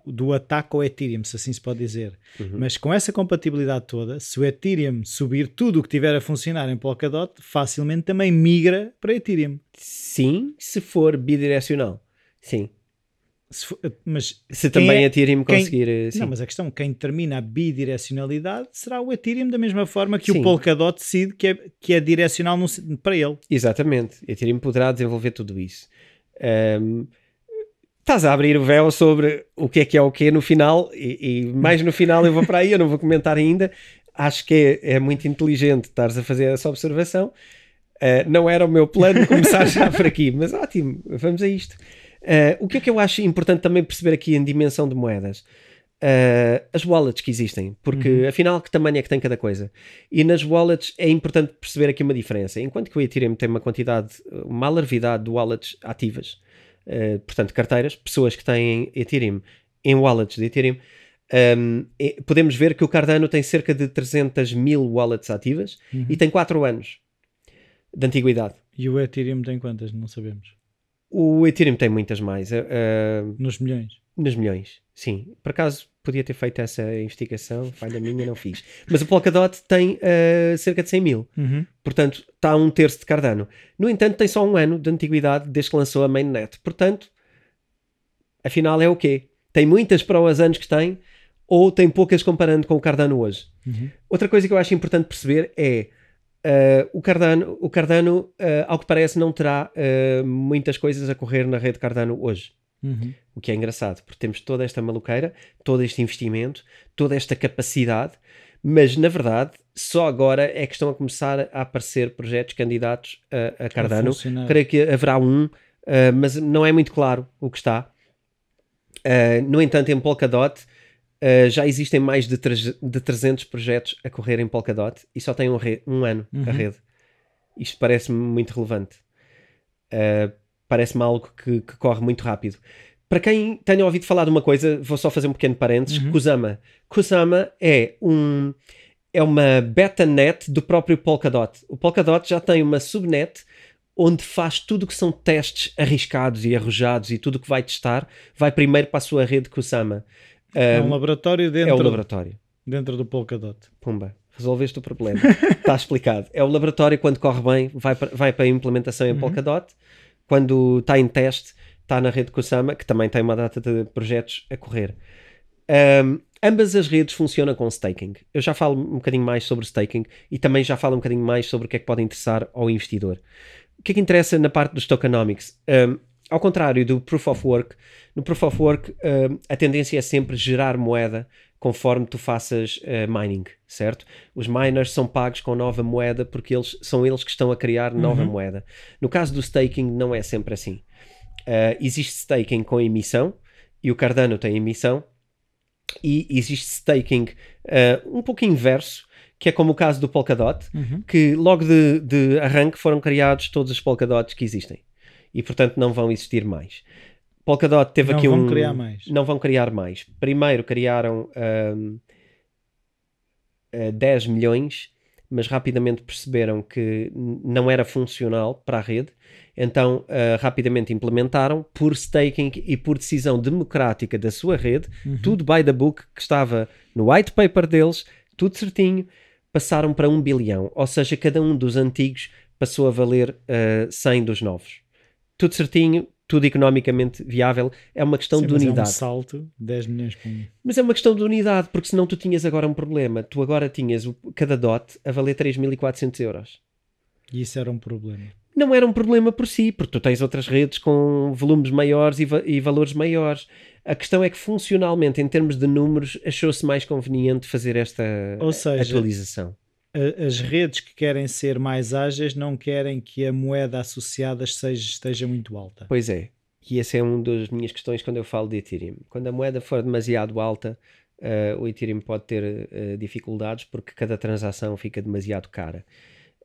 do ataque ao Ethereum, se assim se pode dizer. Uhum. Mas com essa compatibilidade toda, se o Ethereum subir tudo o que tiver a funcionar em Polkadot, facilmente também migra para Ethereum. sim, se for bidirecional. Sim. Se for- mas Se Quem também é- a Ethereum quem- conseguir. eh, Sim. Não, mas a questão, quem determina a bidirecionalidade será o Ethereum, da mesma forma que Sim. o Polkadot decide que é, que é direcional no para ele. Exatamente. Ethereum poderá desenvolver tudo isso. Ahm, Estás a abrir o véu sobre o que é que é o que no final, e, e mais no final eu vou para aí, eu não vou comentar ainda. Acho que é, é muito inteligente estares a fazer essa observação. Ah, não era o meu plano começar já por aqui, mas ótimo, vamos a isto. Ah, o que é que eu acho importante também perceber aqui em dimensão de moedas? Ah, as wallets que existem, porque afinal que tamanho é que tem cada coisa? E nas wallets é importante perceber aqui uma diferença. Enquanto que o Ethereum tem uma quantidade, uma alarvidade de wallets ativas, eh, portanto, carteiras, pessoas que têm Ethereum em wallets de Ethereum, um, e podemos ver que o Cardano tem cerca de 300 mil wallets ativas e tem 4 anos de antiguidade. E o Ethereum tem quantas? Não sabemos. O Ethereum tem muitas mais, eh, Nos milhões. nos milhões, sim. Por acaso podia ter feito essa investigação, falha minha, não fiz. Mas o Polkadot tem eh, cerca de 100 mil. Uhum. Portanto, está a um terço de Cardano. No entanto, tem só um ano de antiguidade desde que lançou a mainnet. Portanto, afinal é o quê? Tem muitas para os anos que tem ou tem poucas comparando com o Cardano hoje? Uhum. Outra coisa que eu acho importante perceber é uh, o Cardano, o Cardano uh, ao que parece, não terá uh, muitas coisas a correr na rede Cardano hoje. Uhum. O que é engraçado, porque temos toda esta maluqueira, todo este investimento, toda esta capacidade, mas na verdade só agora é que estão a começar a aparecer projetos candidatos a, a Cardano. funcionar. Creio que haverá um, mas não é muito claro o que está. No entanto, em Polkadot uh, já existem mais de, de 300 projetos a correr em Polkadot e só tem um, um ano a Uhum. rede. Isto parece-me muito relevante. Uh, parece-me algo que, que corre muito rápido. Para quem tenha ouvido falar de uma coisa, vou só fazer um pequeno parênteses: Uhum. Kusama. Kusama é um é uma beta-net do próprio Polkadot. O Polkadot já tem uma subnet onde faz tudo o que são testes arriscados e arrojados e tudo o que vai testar vai primeiro para a sua rede Kusama. É um Um, laboratório é o dentro, laboratório. dentro do Polkadot. Pumba, resolveste o problema. Está explicado. É o laboratório, quando corre bem, vai para, vai para a implementação em Uhum. Polkadot. Quando está em teste, está na rede Kusama, que também tem uma data de projetos a correr. Um, ambas as redes funcionam com staking. Eu já falo um bocadinho mais sobre staking e também já falo um bocadinho mais sobre o que é que pode interessar ao investidor. O que é que interessa na parte dos tokenomics? Um, ao contrário do Proof of Work, no Proof of Work um, a tendência é sempre gerar moeda conforme tu faças uh, mining, certo? Os miners são pagos com nova moeda porque eles são eles que estão a criar nova uhum. moeda. No caso do staking não é sempre assim. Uh, existe staking com emissão e o Cardano tem emissão e existe staking uh, um pouco inverso que é como o caso do Polkadot, uhum. que logo de, de, arranque foram criados todos os Polkadots que existem e portanto não vão existir mais. Polkadot teve não aqui um. Não vão criar mais. Não vão criar mais. Primeiro criaram um, uh, 10 milhões, mas rapidamente perceberam que não era funcional para a rede, então uh, rapidamente implementaram por staking e por decisão democrática da sua rede, uhum. tudo by the book que estava no white paper deles, tudo certinho passaram para um bilhão, ou seja, cada um dos antigos passou a valer uh, 100 dos novos. Tudo certinho, tudo economicamente viável, é uma questão Sim, de unidade. Mas é um salto 10 milhões por um. Mas é uma questão de unidade, porque senão tu tinhas agora um problema. Tu agora tinhas o, cada dot a valer 3.400 euros. E isso era um problema. Não era um problema por si, porque tu tens outras redes com volumes maiores e, va e valores maiores. A questão é que funcionalmente, em termos de números, achou-se mais conveniente fazer esta seja, atualização. As redes que querem ser mais ágeis não querem que a moeda associada seja, esteja muito alta. Pois é. E essa é uma das minhas questões quando eu falo de Ethereum. Quando a moeda for demasiado alta, uh, o Ethereum pode ter uh, dificuldades porque cada transação fica demasiado cara.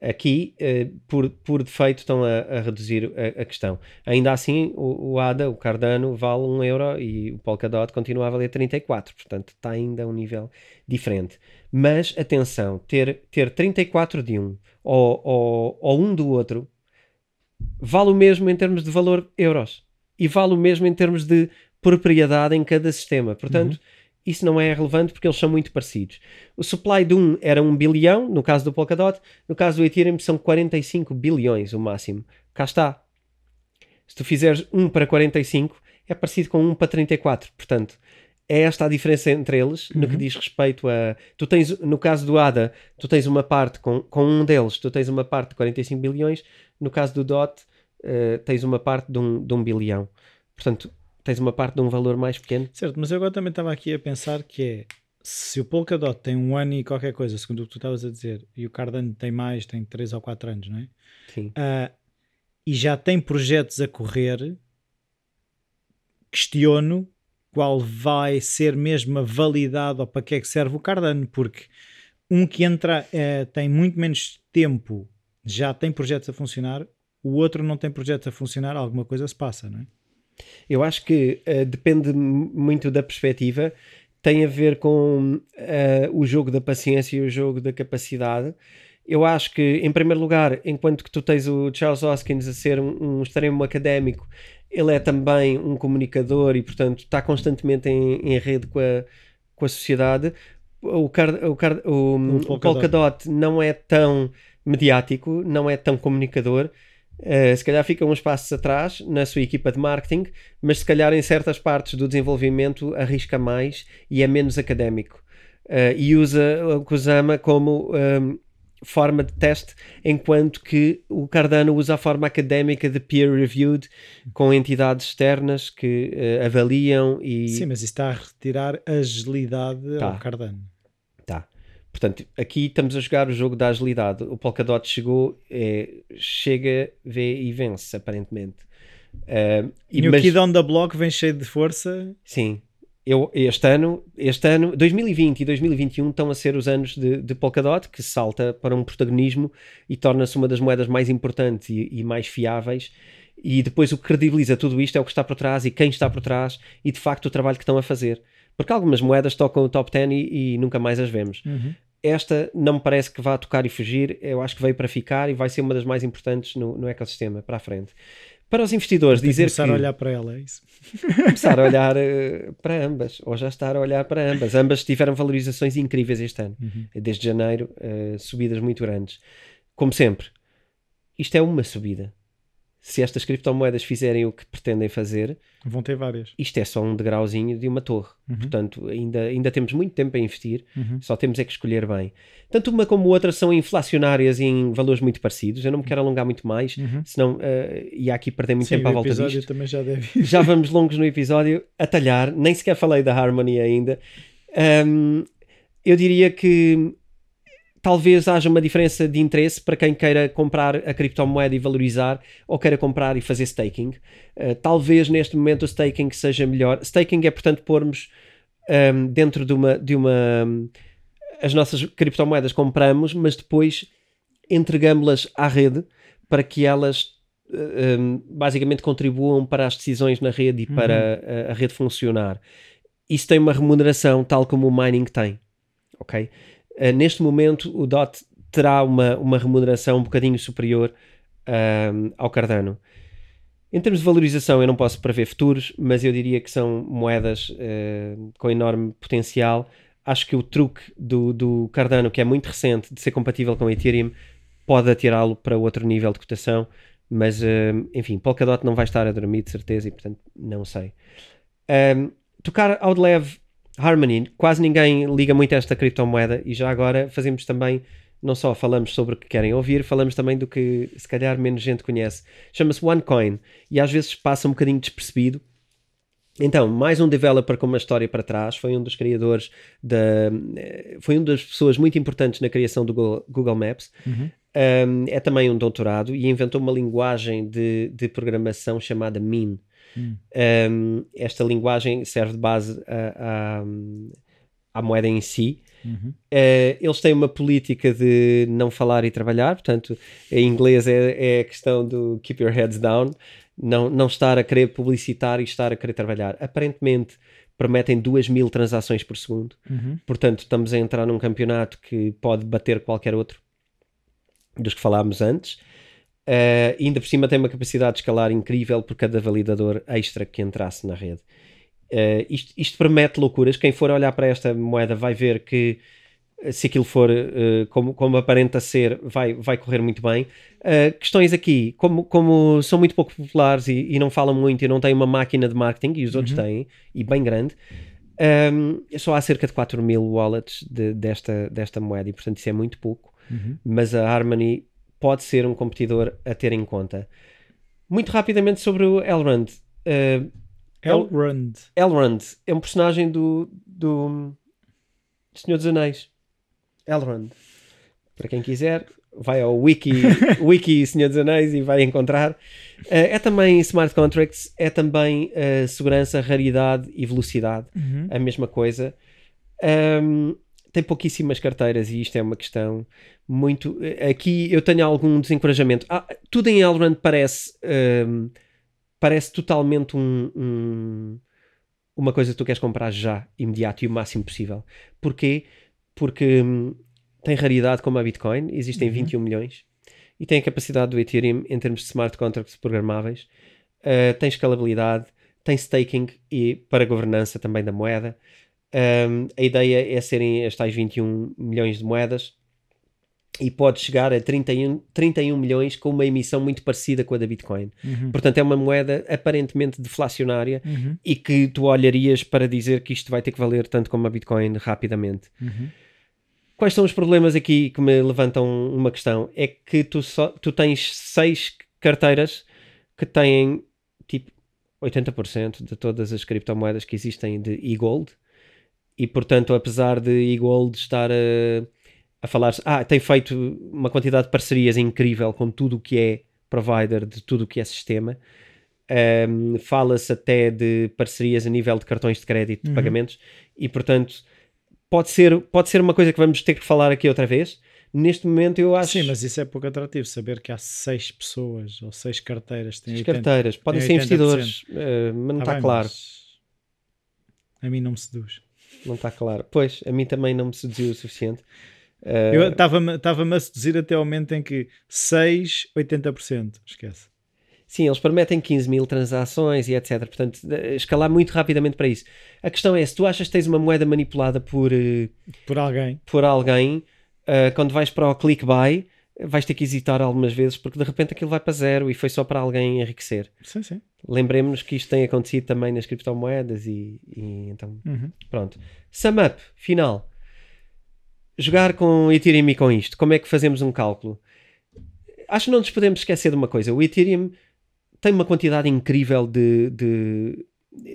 Aqui, uh, por, por defeito, estão a, a reduzir a, a, questão. Ainda assim, o, o, ADA, o Cardano, vale 1 euro e o Polkadot continua a valer 34. Portanto, está ainda a um nível diferente. Mas, atenção, ter, ter 34 de um ou, ou, ou um do outro vale o mesmo em termos de valor euros. E vale o mesmo em termos de propriedade em cada sistema. Portanto, uhum isso não é relevante porque eles são muito parecidos. O supply de um era 1 bilhão, no caso do Polkadot, no caso do Ethereum são 45 bilhões o máximo. Cá está. Se tu fizeres 1 para 45, é parecido com 1 para 34. Portanto, é esta a diferença entre eles uhum. no que uhum. diz respeito a. Tu tens, no caso do ADA, tu tens uma parte com, com um deles, tu tens uma parte de 45 bilhões, no caso do DOT, uh, tens uma parte de um, de um bilhão. Portanto, tens uma parte de um valor mais pequeno. Certo, mas eu agora também estava aqui a pensar que é se o Polkadot tem um ano e qualquer coisa, segundo o que tu estavas a dizer, e o Cardano tem mais, tem 3 ou 4 anos, não é? Sim. Uh, e já tem projetos a correr, questiono qual vai ser mesmo a validade ou para que é que serve o Cardano, porque um que entra é, tem muito menos tempo, já tem projetos a funcionar, o outro não tem projetos a funcionar, alguma coisa se passa, não é? Eu acho que uh, depende muito da perspectiva, tem a ver com uh, o jogo da paciência e o jogo da capacidade. Eu acho que, em primeiro lugar, enquanto que tu tens o Charles Hoskins a ser um, um extremo académico, ele é também um comunicador e, portanto, está constantemente em, em rede com a, com a sociedade. O, Car, o, Car, o, o Polkadot não é tão mediático, não é tão comunicador Uh, se calhar fica uns passos atrás na sua equipa de marketing, mas se calhar em certas partes do desenvolvimento arrisca mais e é menos académico. Uh, e usa o Kusama como um, ehm, forma de teste, enquanto que o Cardano usa a forma académica de peer-reviewed com entidades externas que uh, avaliam e. Sim, mas isso está a retirar agilidade tá. ao Cardano. Portanto, aqui estamos a jogar o jogo da agilidade. O Polkadot chegou, é, chega, vê e vence, aparentemente. Uh, e, mas, o Kid on the Block vem cheio de força. Sim. Eu, este ano, este ano, 2020 e 2021 estão a ser os anos de, de Polkadot, que salta para um protagonismo e torna-se uma das moedas mais importantes e, e mais fiáveis. E depois o que credibiliza tudo isto é o que está por trás e quem está por trás e de facto o trabalho que estão a fazer. Porque algumas moedas tocam o top 10 e, e nunca mais as vemos. Uhum. Esta não me parece que vá tocar e fugir. Eu acho que veio para ficar e vai ser uma das mais importantes no, no ecossistema para a frente. Para os investidores, dizer começar que. a olhar para ela, é isso? Começar a olhar uh, para ambas, ou já estar a olhar para ambas. Ambas tiveram valorizações incríveis este ano, uhum. desde janeiro, uh, subidas muito grandes. Como sempre, isto é uma subida se estas criptomoedas fizerem o que pretendem fazer, Vão ter várias. isto é só um degrauzinho de uma torre. Uhum. Portanto, ainda, ainda temos muito tempo a investir, Uhum. só temos é que escolher bem. Tanto uma como outra são inflacionárias em valores muito parecidos. Eu não me quero alongar muito mais, Uhum. senão uh, ia aqui perder muito Sim, tempo à volta disto. também já deve ir. Já vamos longos no episódio, a talhar, nem sequer falei da Harmony ainda. Um, eu diria que talvez haja uma diferença de interesse para quem queira comprar a criptomoeda e valorizar ou queira comprar e fazer staking. Uh, talvez neste momento o staking seja melhor. Staking é, portanto, pormos um, dentro de uma, de uma. As nossas criptomoedas compramos, mas depois entregamos-las à rede para que elas um, basicamente contribuam para as decisões na rede e para a, a rede funcionar. Isso tem uma remuneração tal como o mining tem. Ok? Uh, neste momento, o DOT terá uma, uma remuneração um bocadinho superior um, ao Cardano. Em termos de valorização, eu não posso prever futuros, mas eu diria que são moedas uh, com enorme potencial. Acho que o truque do, do Cardano, que é muito recente, de ser compatível com o Ethereum, pode atirá-lo para outro nível de cotação. Mas, uh, enfim, Polkadot não vai estar a dormir, de certeza, e portanto, não sei. Um, tocar ao de leve Harmony, quase ninguém liga muito a esta criptomoeda e já agora fazemos também, não só falamos sobre o que querem ouvir, falamos também do que se calhar menos gente conhece. Chama-se OneCoin e às vezes passa um bocadinho despercebido. Então, mais um developer com uma história para trás, foi um dos criadores, da, foi uma das pessoas muito importantes na criação do Google, Maps. Uhum. Um, é também um doutorado e inventou uma linguagem de, de programação chamada Mean. Hum. Um, esta linguagem serve de base à, à, à moeda em si. Uhum. Uh, eles têm uma política de não falar e trabalhar, portanto, em inglês é, é a questão do keep your heads down, não, não estar a querer publicitar e estar a querer trabalhar. Aparentemente prometem 2 mil transações por segundo, Uhum. portanto, estamos a entrar num campeonato que pode bater qualquer outro dos que falámos antes. Uh, ainda por cima tem uma capacidade de escalar incrível por cada validador extra que entrasse na rede. Uh, isto, isto promete loucuras. Quem for olhar para esta moeda vai ver que se aquilo for uh, como, como aparenta ser, vai, vai correr muito bem. questões aqui, como, como são muito pouco populares e, e, não falam muito e não têm uma máquina de marketing, e os outros Uhum. têm, e bem grande, um, só há cerca de 4 mil wallets de- desta, desta moeda, e portanto isso é muito pouco Uhum. mas a Harmony pode ser um competidor a ter em conta. Muito rapidamente sobre o Elrond. Uh, Elrond. Elrond é um personagem do, do Senhor dos Anéis. Elrond. Para quem quiser, vai ao wiki, wiki Senhor dos Anéis e vai encontrar. Uh, é também smart contracts, é também uh, segurança, raridade e velocidade Uhum. a mesma coisa. Um, tem pouquíssimas carteiras e isto é uma questão muito. Aqui eu tenho algum desencorajamento. Ah, tudo em Elrond parece. um, parece totalmente um, um- uma coisa que tu queres comprar já, imediato e o máximo possível. Porquê? Porque hum, tem raridade como a Bitcoin, existem Uhum. 21 milhões e tem a capacidade do Ethereum em termos de smart contracts programáveis, uh, tem escalabilidade, tem staking e para governança também da moeda. Um, a ideia é serem as tais 21 milhões de moedas e pode chegar a 31, 31 milhões com uma emissão muito parecida com a da Bitcoin. Uhum. Portanto, é uma moeda aparentemente deflacionária Uhum. e que tu olharias para dizer que isto vai ter que valer tanto como a Bitcoin rapidamente. Uhum. Quais são os problemas aqui que me levantam uma questão? É que tu, só, tu tens seis carteiras que têm tipo 80% de todas as criptomoedas que existem de e-gold e portanto apesar de e-gold estar a, a falar ah, tem feito uma quantidade de parcerias incrível com tudo o que é provider, de tudo o que é sistema um, fala-se até de parcerias a nível de cartões de crédito de Uhum. pagamentos e portanto pode ser, pode ser uma coisa que vamos ter que falar aqui outra vez neste momento eu acho Sim, mas isso é pouco atrativo, saber que há seis pessoas ou seis carteiras as 80. carteiras podem ser 80%. investidores eh, mas não Ah, está bem, claro A mim não me seduz. Não está claro pois, a mim também não me seduziu o suficiente Eh, Eu estava-me estava-me a seduzir até ao momento em que 6, 80%. Esquece. Sim, eles prometem 15 mil transações e etc. Portanto, eh, escalar muito rapidamente para isso. A questão é, se tu achas que tens uma moeda manipulada por, eh, Por alguém. por alguém, eh, quando vais para o click buy, vais ter que hesitar algumas vezes porque de repente aquilo vai para zero e foi só para alguém enriquecer. Sim, sim. Lembremos que isto tem acontecido também nas criptomoedas e, e então Uhum. pronto. Sum up, final. Jogar com Ethereum e com isto, como é que fazemos um cálculo? Acho que não nos podemos esquecer de uma coisa. O Ethereum tem uma quantidade incrível de, de,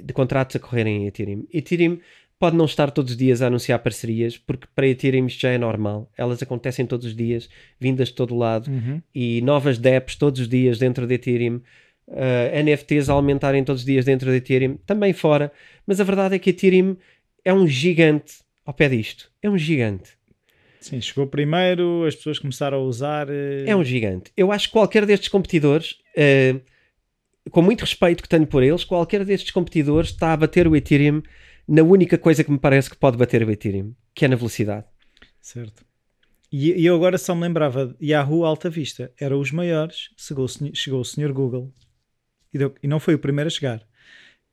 de contratos a correrem em Ethereum. Ethereum pode não estar todos os dias a anunciar parcerias, porque para Ethereum isto já é normal. Elas acontecem todos os dias, vindas de todo lado, Uhum. e novas dApps todos os dias dentro de Ethereum. Uh, NFTs a aumentarem todos os dias dentro de Ethereum, também fora. Mas a verdade é que Ethereum é um gigante ao pé disto. É um gigante. Sim, chegou primeiro, as pessoas começaram a usar. eh, É um gigante. Eu acho que qualquer destes competidores, eh, com muito respeito que tenho por eles, qualquer destes competidores está a bater o Ethereum na única coisa que me parece que pode bater o Ethereum, que é na velocidade. Certo. E, eu agora só me lembrava Yahoo Alta Vista, eram os maiores, chegou o senhor, chegou o senhor Google e, deu- e não foi o primeiro a chegar.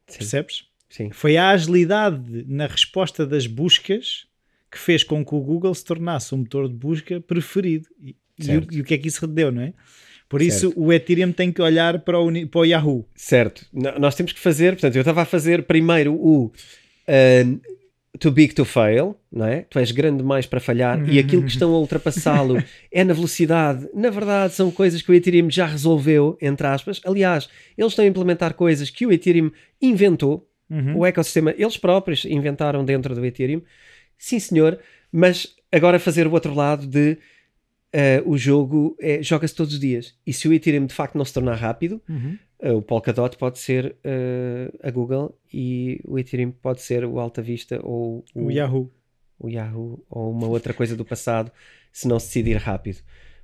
Sim. Percebes? Sim. Foi a agilidade na resposta das buscas que fez com que o Google se tornasse o motor de busca preferido. E, e o, Certo. e o que é que isso deu, não é? Por isso o Ethereum tem que olhar para o, para o Yahoo. Certo. N- nós temos que fazer, portanto, eu estava a fazer primeiro o uh, too big to fail, não é? Tu és grande demais para falhar e aquilo que estão a ultrapassá-lo é na velocidade. Na verdade, são coisas que o Ethereum já resolveu, entre aspas. Aliás, eles estão a implementar coisas que o Ethereum inventou, Uhum. o ecossistema, eles próprios inventaram dentro do Ethereum. Sim, senhor, mas agora fazer o outro lado de uh, o jogo é, joga-se todos os dias. E se o Ethereum de facto não se tornar rápido, Uhum. Uh, o Polkadot pode ser uh, a Google e o Ethereum pode ser o Alta Vista ou o, O Yahoo. o Yahoo ou uma outra coisa do passado se não se decidir rápido.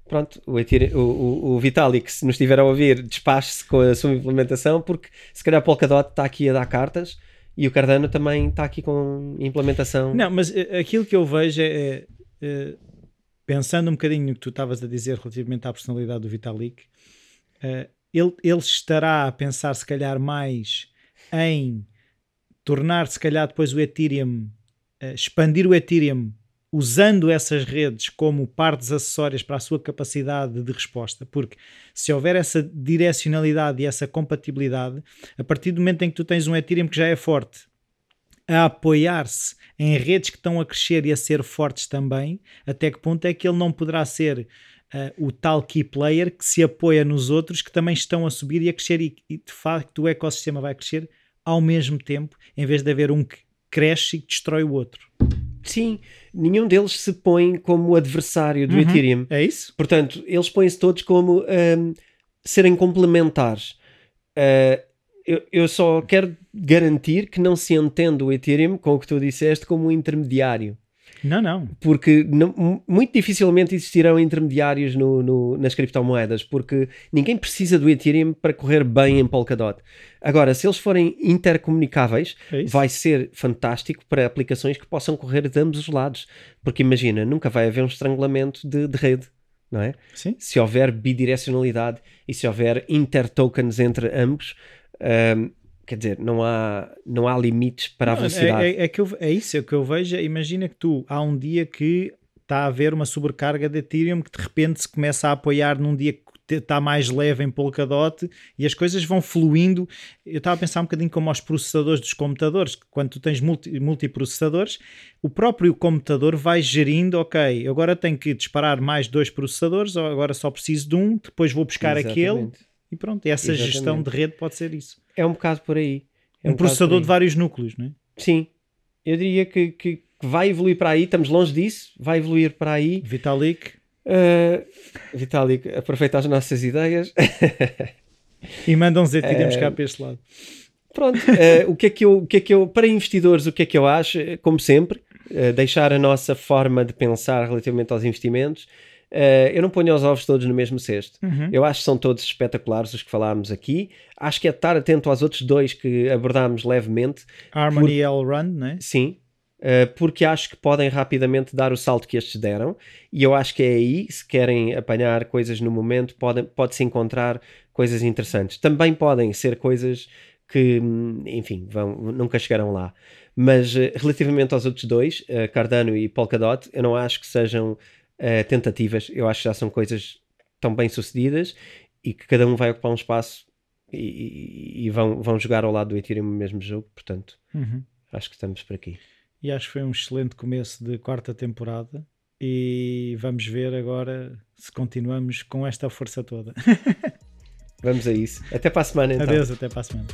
Pronto, o, Ethereum, o, o, o Vitalik, se nos estiver a ouvir, despache-se com a sua implementação porque se calhar o Polkadot está aqui a dar cartas e o Cardano também está aqui com implementação. Não, mas eh, aquilo que eu vejo é, é, eh, pensando um bocadinho no que tu estavas a dizer relativamente à personalidade do Vitalik, eh, ele, ele estará a pensar se calhar mais em tornar se calhar depois o Ethereum, eh, expandir o Ethereum usando essas redes como partes acessórias para a sua capacidade de resposta, porque se houver essa direcionalidade e essa compatibilidade, a partir do momento em que tu tens um Ethereum que já é forte, a apoiar-se em redes que estão a crescer e a ser fortes também, até que ponto é que ele não poderá ser ah, o tal key player que se apoia nos outros que também estão a subir e a crescer e, e de facto o ecossistema vai crescer ao mesmo tempo, em vez de haver um que cresce e que destrói o outro. Sim, nenhum deles se põe como adversário do Uhum. Ethereum. É isso? Portanto, eles põem-se todos como ahm, serem complementares. Ah, eu, eu só quero garantir que não se entenda o Ethereum, com o que tu disseste, como um intermediário. Não, não. Porque não- mu- muito dificilmente existirão intermediários no- no- nas criptomoedas, porque ninguém precisa do Ethereum para correr bem em Polkadot. Agora, se eles forem intercomunicáveis, É vai ser fantástico para aplicações que possam correr de ambos os lados. Porque imagina, nunca vai haver um estrangulamento de, de rede, não é? Sim. Se houver bidirecionalidade e se houver intertokens entre ambos, ahm, quer dizer, não há, não há limites para a Não, velocidade. É, é- é que eu- é isso, é o que eu vejo. é, Imagina que tu há um dia que está a haver uma sobrecarga de Ethereum que de repente se começa a apoiar num dia que está mais leve em Polkadot e as coisas vão fluindo. Eu estava a pensar um bocadinho como aos processadores dos computadores, que quando tu tens multi, multiprocessadores, o próprio computador vai gerindo, ok, agora tenho que disparar mais dois processadores, ou agora só preciso de um, depois vou buscar aquele Exatamente. e pronto. E essa Exatamente. gestão de rede pode ser isso. É um bocado por aí. É um bocado processador de vários núcleos, não é? Sim, eu diria que, que- que vai evoluir para aí, estamos longe disso, vai evoluir para aí. Vitalik Uh, Vitalik, aproveita as nossas ideias. E mandam uns Ethereums É. cá para este lado. Pronto, uh, o, que é que eu, o que é que eu, para investidores, o que é que eu acho? Uh, Como sempre, uh, deixar a nossa forma de pensar relativamente aos investimentos. Uh, eu não ponho os ovos todos no mesmo cesto. Eu acho que são todos espetaculares os que falámos aqui. Acho que é estar atento aos outros dois que abordámos levemente. Harmony e L-Run, né? Sim, uh, porque acho que podem rapidamente dar o salto que estes deram, e eu acho que é aí, se querem apanhar coisas no momento, podem- pode-se encontrar coisas interessantes. Também podem ser coisas que, hum, enfim, vão, nunca chegarão lá. Mas uh, relativamente aos outros dois, Cardano e Polkadot, eu não acho que sejam uh, tentativas. Eu acho que já são coisas tão bem sucedidas e que cada um vai ocupar um espaço e, e, e vão, vão jogar ao lado do Ethereum no mesmo jogo. Portanto, Uhum. acho que estamos por aqui. E acho que foi um excelente começo de quarta temporada. E vamos ver agora se continuamos com esta força toda. Vamos a isso. Até para a semana então. Adeus, até para a semana.